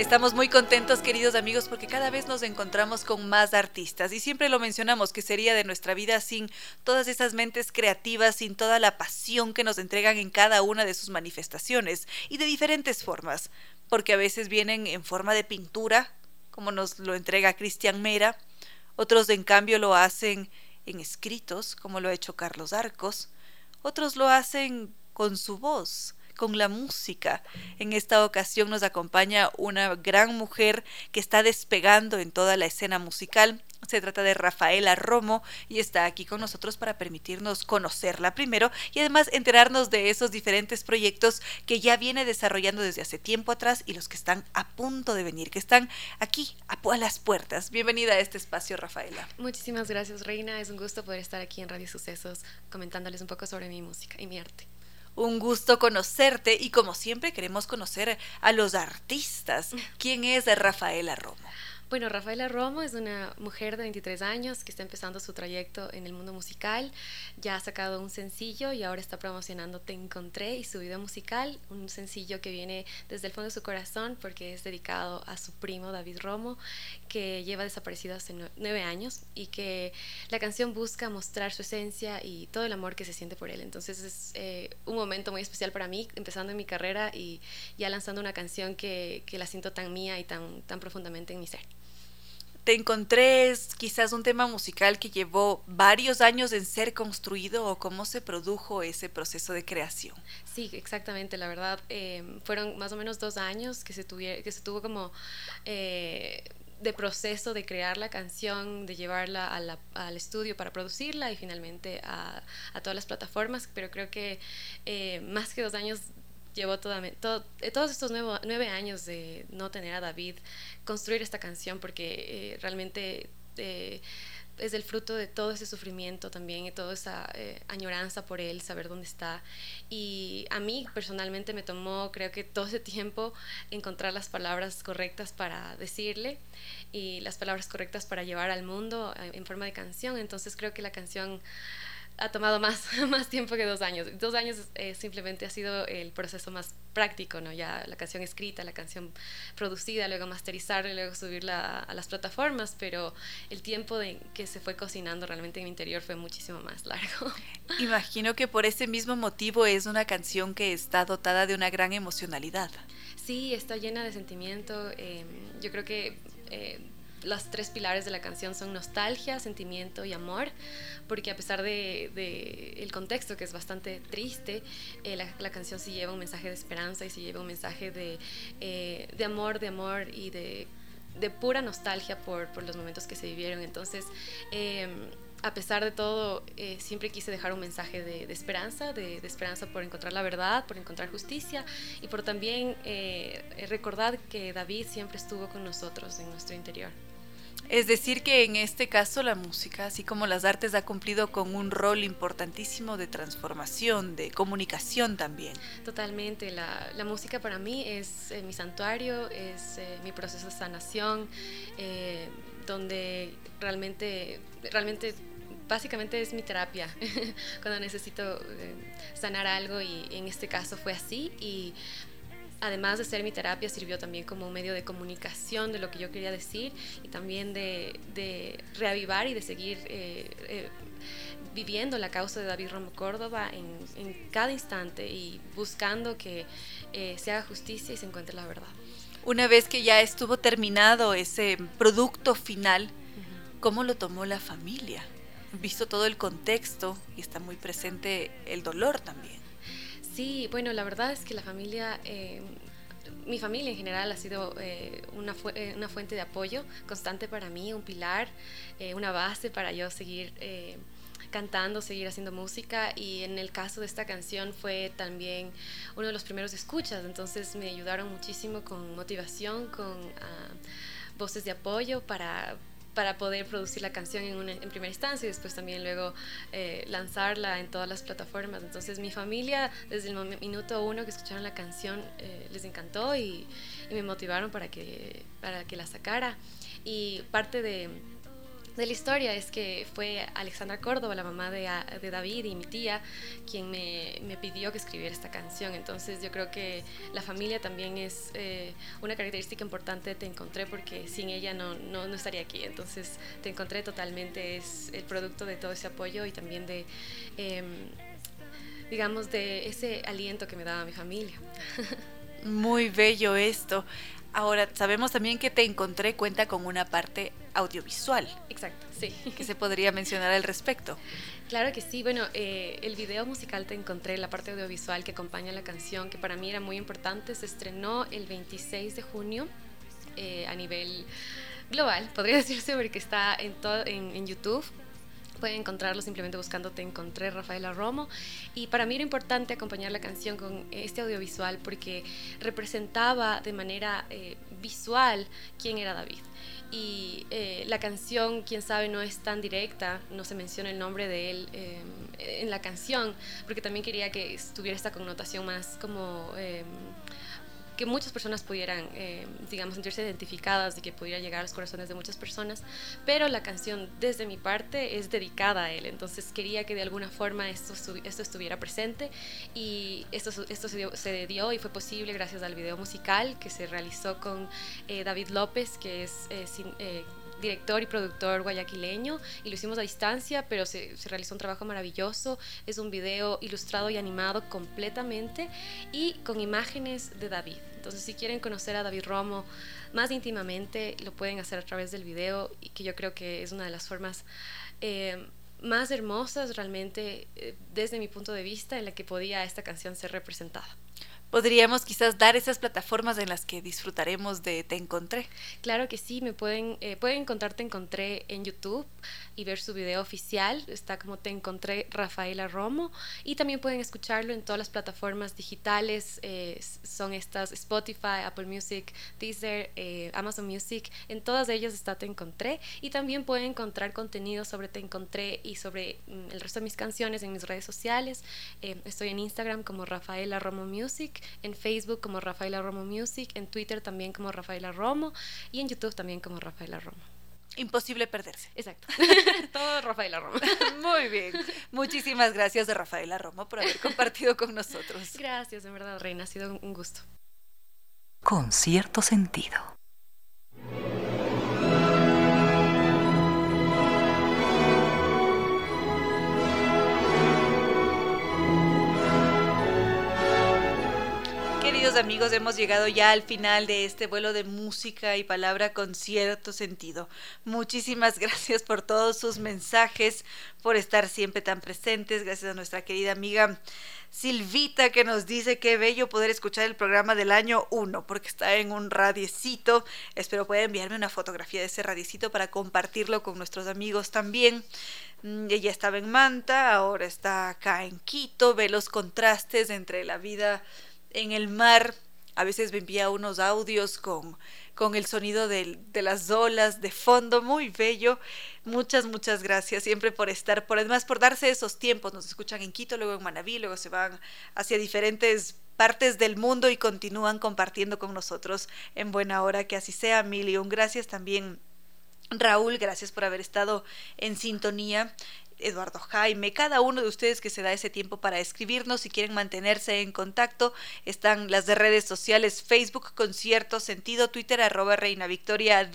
Estamos muy contentos, queridos amigos, porque cada vez nos encontramos con más artistas. Y siempre lo mencionamos que sería de nuestra vida sin todas esas mentes creativas, sin toda la pasión que nos entregan en cada una de sus manifestaciones. Y de diferentes formas, porque a veces vienen en forma de pintura, como nos lo entrega Cristian Mera, otros en cambio lo hacen en escritos, como lo ha hecho Carlos Arcos, otros lo hacen con su voz, con la música. En esta ocasión nos acompaña una gran mujer que está despegando en toda la escena musical. Se trata de Rafaela Romo y está aquí con nosotros para permitirnos conocerla primero y además enterarnos de esos diferentes proyectos que ya viene desarrollando desde hace tiempo atrás y los que están a punto de venir, que están aquí a, las puertas. Bienvenida a este espacio, Rafaela. Muchísimas gracias, Reina. Es un gusto poder estar aquí en Radio Sucesos comentándoles un poco sobre mi música y mi arte. Un gusto conocerte y como siempre queremos conocer a los artistas. ¿Quién es Rafaela Romo? Bueno, Rafaela Romo es una mujer de 23 años que está empezando su trayecto en el mundo musical. Ya ha sacado un sencillo y ahora está promocionando Te Encontré y su video musical, un sencillo que viene desde el fondo de su corazón porque es dedicado a su primo David Romo, que lleva desaparecido hace nueve años y que la canción busca mostrar su esencia y todo el amor que se siente por él. Entonces es eh, un momento muy especial para mí, empezando en mi carrera y ya lanzando una canción que, la siento tan mía y tan, tan profundamente en mi ser. Te encontré quizás un tema musical que llevó varios años en ser construido o cómo se produjo ese proceso de creación. Sí, exactamente. La verdad, em, fueron más o menos dos años que se, que se tuvo como eh, de proceso de crear la canción, de llevarla al estudio para producirla y finalmente a, todas las plataformas. Pero creo que eh, más que dos años llevó toda, todo, eh, todos estos nueve, años de no tener a David construir esta canción porque eh, realmente eh, es el fruto de todo ese sufrimiento también y toda esa añoranza por él, saber dónde está. Y a mí personalmente me tomó, creo que todo ese tiempo, encontrar las palabras correctas para decirle y las palabras correctas para llevar al mundo en forma de canción. Entonces creo que la canción ha tomado más, más tiempo que dos años. Dos años eh, simplemente ha sido el proceso más práctico, ¿no? Ya la canción escrita, la canción producida, luego masterizarla, luego subirla a, las plataformas, pero el tiempo de que se fue cocinando realmente en mi interior fue muchísimo más largo. Imagino que por ese mismo motivo es una canción que está dotada de una gran emocionalidad. Sí, está llena de sentimiento. Em, yo creo que... Eh, las tres pilares de la canción son nostalgia, sentimiento y amor, porque a pesar de, el contexto que es bastante triste, eh, la, canción sí lleva un mensaje de esperanza y sí lleva un mensaje de, eh, de amor, de amor y de, pura nostalgia por, por, los momentos que se vivieron. Entonces, em, a pesar de todo, eh, siempre quise dejar un mensaje de, esperanza, de, esperanza por encontrar la verdad, por encontrar justicia y por también recordar que David siempre estuvo con nosotros en nuestro interior. Es decir, que en este caso la música, así como las artes, ha cumplido con un rol importantísimo de transformación, de comunicación también. Totalmente, la, música para mí es eh, mi santuario, es eh, mi proceso de sanación, eh, donde realmente, realmente básicamente es mi terapia cuando necesito sanar algo y en este caso fue así y además de ser mi terapia, sirvió también como un medio de comunicación de lo que yo quería decir y también de, reavivar y de seguir eh, eh, viviendo la causa de David Romo Córdoba en, cada instante y buscando que eh, se haga justicia y se encuentre la verdad. Una vez que ya estuvo terminado ese producto final, ¿cómo lo tomó la familia? Visto todo el contexto y está muy presente el dolor también. Sí, bueno, la verdad es que la familia, eh, mi familia en general ha sido eh, una, eh, una, fuente de apoyo constante para mí, un pilar, una base para yo seguir cantando, seguir haciendo música. Y en el caso de esta canción fue también uno de los primeros escuchas, entonces me ayudaron muchísimo con motivación, con ah, voces de apoyo para, para poder producir la canción en, en primera instancia y después también luego eh, lanzarla en todas las plataformas. Entonces mi familia desde el minuto uno que escucharon la canción eh, les encantó y, y, me motivaron para que, para que la sacara. Y parte de de la historia es que fue Alexandra Córdoba, la mamá de, de David y mi tía, quien me, me, pidió que escribiera esta canción. Entonces yo creo que la familia también es eh, una característica importante Te Encontré porque sin ella no, no, no, estaría aquí. Entonces Te Encontré totalmente es el producto de todo ese apoyo y también de... Em, digamos, de ese aliento que me daba mi familia. Muy bello esto. Ahora, sabemos también que Te Encontré cuenta con una parte audiovisual. Exacto, sí. ¿Qué se podría mencionar al respecto? Claro que sí. Bueno, eh, el video musical Te Encontré, la parte audiovisual que acompaña la canción, que para mí era muy importante, se estrenó el 26 de junio eh, a nivel global, podría decirse, porque está en, todo, en YouTube Pueden encontrarlo simplemente buscando Te Encontré Rafaela Romo. Y para mí era importante acompañar la canción con este audiovisual porque representaba de manera eh, visual quién era David. Y eh, la canción, quién sabe, no es tan directa, no se menciona el nombre de él eh, en la canción, porque también quería que tuviera esta connotación más como que muchas personas pudieran, eh, digamos, sentirse identificadas y que pudiera llegar a los corazones de muchas personas, pero la canción desde mi parte es dedicada a él, entonces quería que de alguna forma esto, esto estuviera presente y esto, esto se, dio, se, dio, y fue posible gracias al video musical que se realizó con eh, David López, que es... Eh, director y productor guayaquileño y lo hicimos a distancia, pero se, se, realizó un trabajo maravilloso. Es un video ilustrado y animado completamente y con imágenes de David Entonces, si quieren conocer a David Romo más íntimamente, lo pueden hacer a través del video, y que yo creo que es una de las formas eh, más hermosas realmente eh, desde mi punto de vista en la que podía esta canción ser representada podríamos quizás dar esas plataformas en las que disfrutaremos de Te Encontré. Claro que sí, me pueden, eh, pueden encontrar Te Encontré en YouTube y ver su video oficial, está como Te Encontré Rafaela Romo, y también pueden escucharlo en todas las plataformas digitales, eh, son estas Spotify, Apple Music, Deezer, eh, Amazon Music, en todas ellas está Te Encontré, y también pueden encontrar contenido sobre Te Encontré y sobre mm, el resto de mis canciones en mis redes sociales, estoy en Instagram como Rafaela Romo Music, en Facebook como Rafaela Romo Music, en Twitter también como Rafaela Romo y en YouTube también como Rafaela Romo. Imposible perderse. Exacto. Todo Rafaela Romo. Muy bien. Muchísimas gracias de Rafaela Romo por haber compartido con nosotros. Gracias, de verdad, Reina. Ha sido un gusto. Con cierto sentido. Queridos amigos, hemos llegado ya al final de este vuelo de música y palabra con cierto sentido. Muchísimas gracias por todos sus mensajes, por estar siempre tan presentes. Gracias a nuestra querida amiga Silvita que nos dice que bello poder escuchar el programa del año 1 porque está en un radiecito. Espero pueda enviarme una fotografía de ese radiecito para compartirlo con nuestros amigos también. Mm, ella estaba en Manta, ahora está acá en Quito, ve los contrastes entre la vida en el mar. A veces me envía unos audios con, con el sonido de, de, las olas de fondo, muy bello. Muchas, muchas gracias siempre por estar, por además por darse esos tiempos. Nos escuchan en Quito, luego en Manabí, luego se van hacia diferentes partes del mundo y continúan compartiendo con nosotros en buena hora. Que así sea, mil y un gracias también. Raúl, gracias por haber estado en sintonía. Eduardo Jaime, cada uno de ustedes que se da ese tiempo para escribirnos, si quieren mantenerse en contacto, están las de redes sociales, Facebook con cierto sentido, Twitter arroba Reina Victoria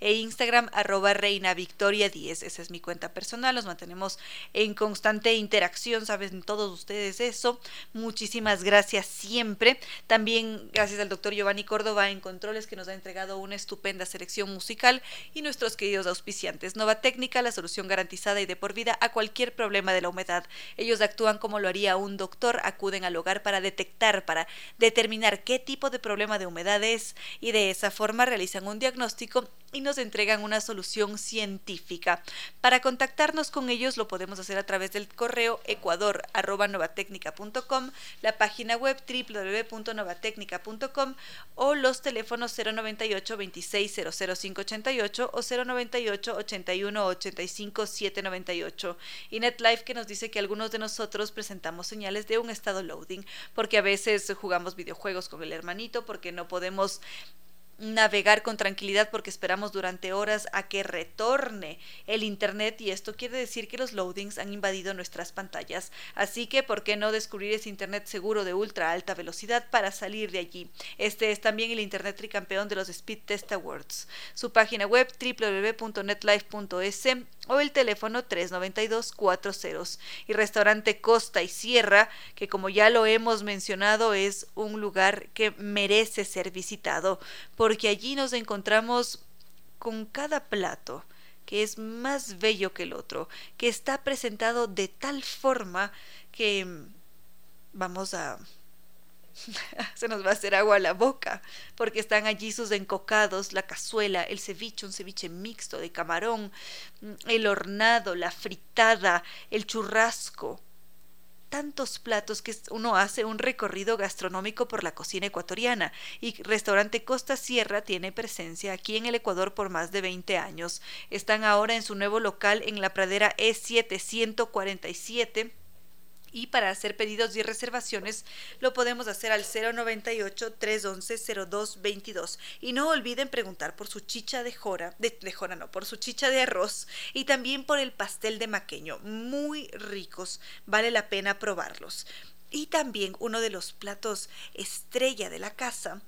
e Instagram arroba Reina Victoria 10. Esa es mi cuenta personal, nos mantenemos en constante interacción, saben todos ustedes eso. Muchísimas gracias siempre. También gracias al doctor Giovanni Córdoba en Controles que nos ha entregado una estupenda selección musical y nuestros queridos auspiciantes. Nova Técnica, la solución garantizada y por vida a cualquier problema de la humedad. Ellos actúan como lo haría un doctor, acuden al hogar para detectar, para determinar qué tipo de problema de humedad es y de esa forma realizan un diagnóstico y nos entregan una solución científica. Para contactarnos con ellos lo podemos hacer a través del correo ecuador.novatecnica.com, la página web www.novatecnica.com o los teléfonos 098 26 00588 o 098 81 85 798 y NetLife que nos dice que algunos de nosotros presentamos señales de un estado loading porque a veces jugamos videojuegos con el hermanito porque no podemos navegar con tranquilidad porque esperamos durante horas a que retorne el internet y esto quiere decir que los loadings han invadido nuestras pantallas. Así que, ¿por qué no descubrir ese internet seguro de ultra alta velocidad para salir de allí? Este es también el internet tricampeón de los Speed Test Awards. Su página web www.netlife.es o el teléfono 392 40 y restaurante Costa y Sierra, que como ya lo hemos mencionado es un lugar que merece ser visitado porque allí nos encontramos con cada plato que es más bello que el otro, que está presentado de tal forma que mm, vamos a... se nos va a hacer agua a la boca, porque están allí sus encocados, la cazuela, el ceviche, un ceviche mixto de camarón, mm, el hornado, la fritada, el churrasco, tantos platos que uno hace un recorrido gastronómico por la cocina ecuatoriana y Restaurante Costa Sierra tiene presencia aquí en el Ecuador por más de 20 años. Están ahora en su nuevo local en la pradera E747 y para hacer pedidos y reservaciones lo podemos hacer al 098-311-0222. Y no olviden preguntar por su chicha de jora, de, jora no, por su chicha de arroz y también por el pastel de maqueño. Muy ricos, vale la pena probarlos. Y también uno de los platos estrella de la casa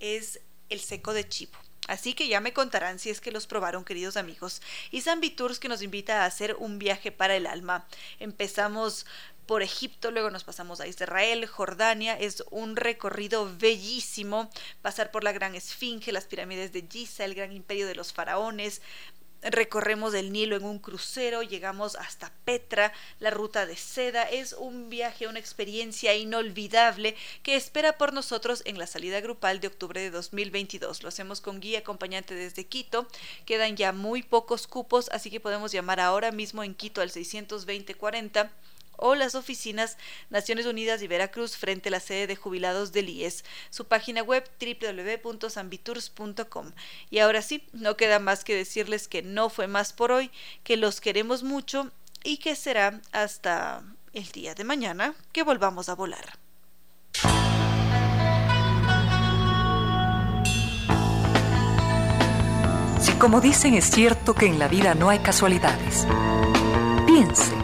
es el seco de chivo Así que ya me contarán si es que los probaron, queridos amigos. Y Zambi Tours que nos invita a hacer un viaje para el alma. Empezamos por Egipto, luego nos pasamos a Israel, Jordania, es un recorrido bellísimo, pasar por la Gran Esfinge, las pirámides de Giza, el gran imperio de los faraones, recorremos el Nilo en un crucero, llegamos hasta Petra, la ruta de seda, es un viaje, una experiencia inolvidable que espera por nosotros en la salida grupal de octubre de 2022. Lo hacemos con guía acompañante desde Quito, quedan ya muy pocos cupos, así que podemos llamar ahora mismo en Quito al 620 40 o las oficinas Naciones Unidas y Veracruz frente a la sede de jubilados del IES, su página web www.sambitours.com. Y ahora sí, no queda más que decirles que no fue más por hoy, que los queremos mucho y que será hasta el día de mañana que volvamos a volar. Si como dicen es cierto que en la vida no hay casualidades, piense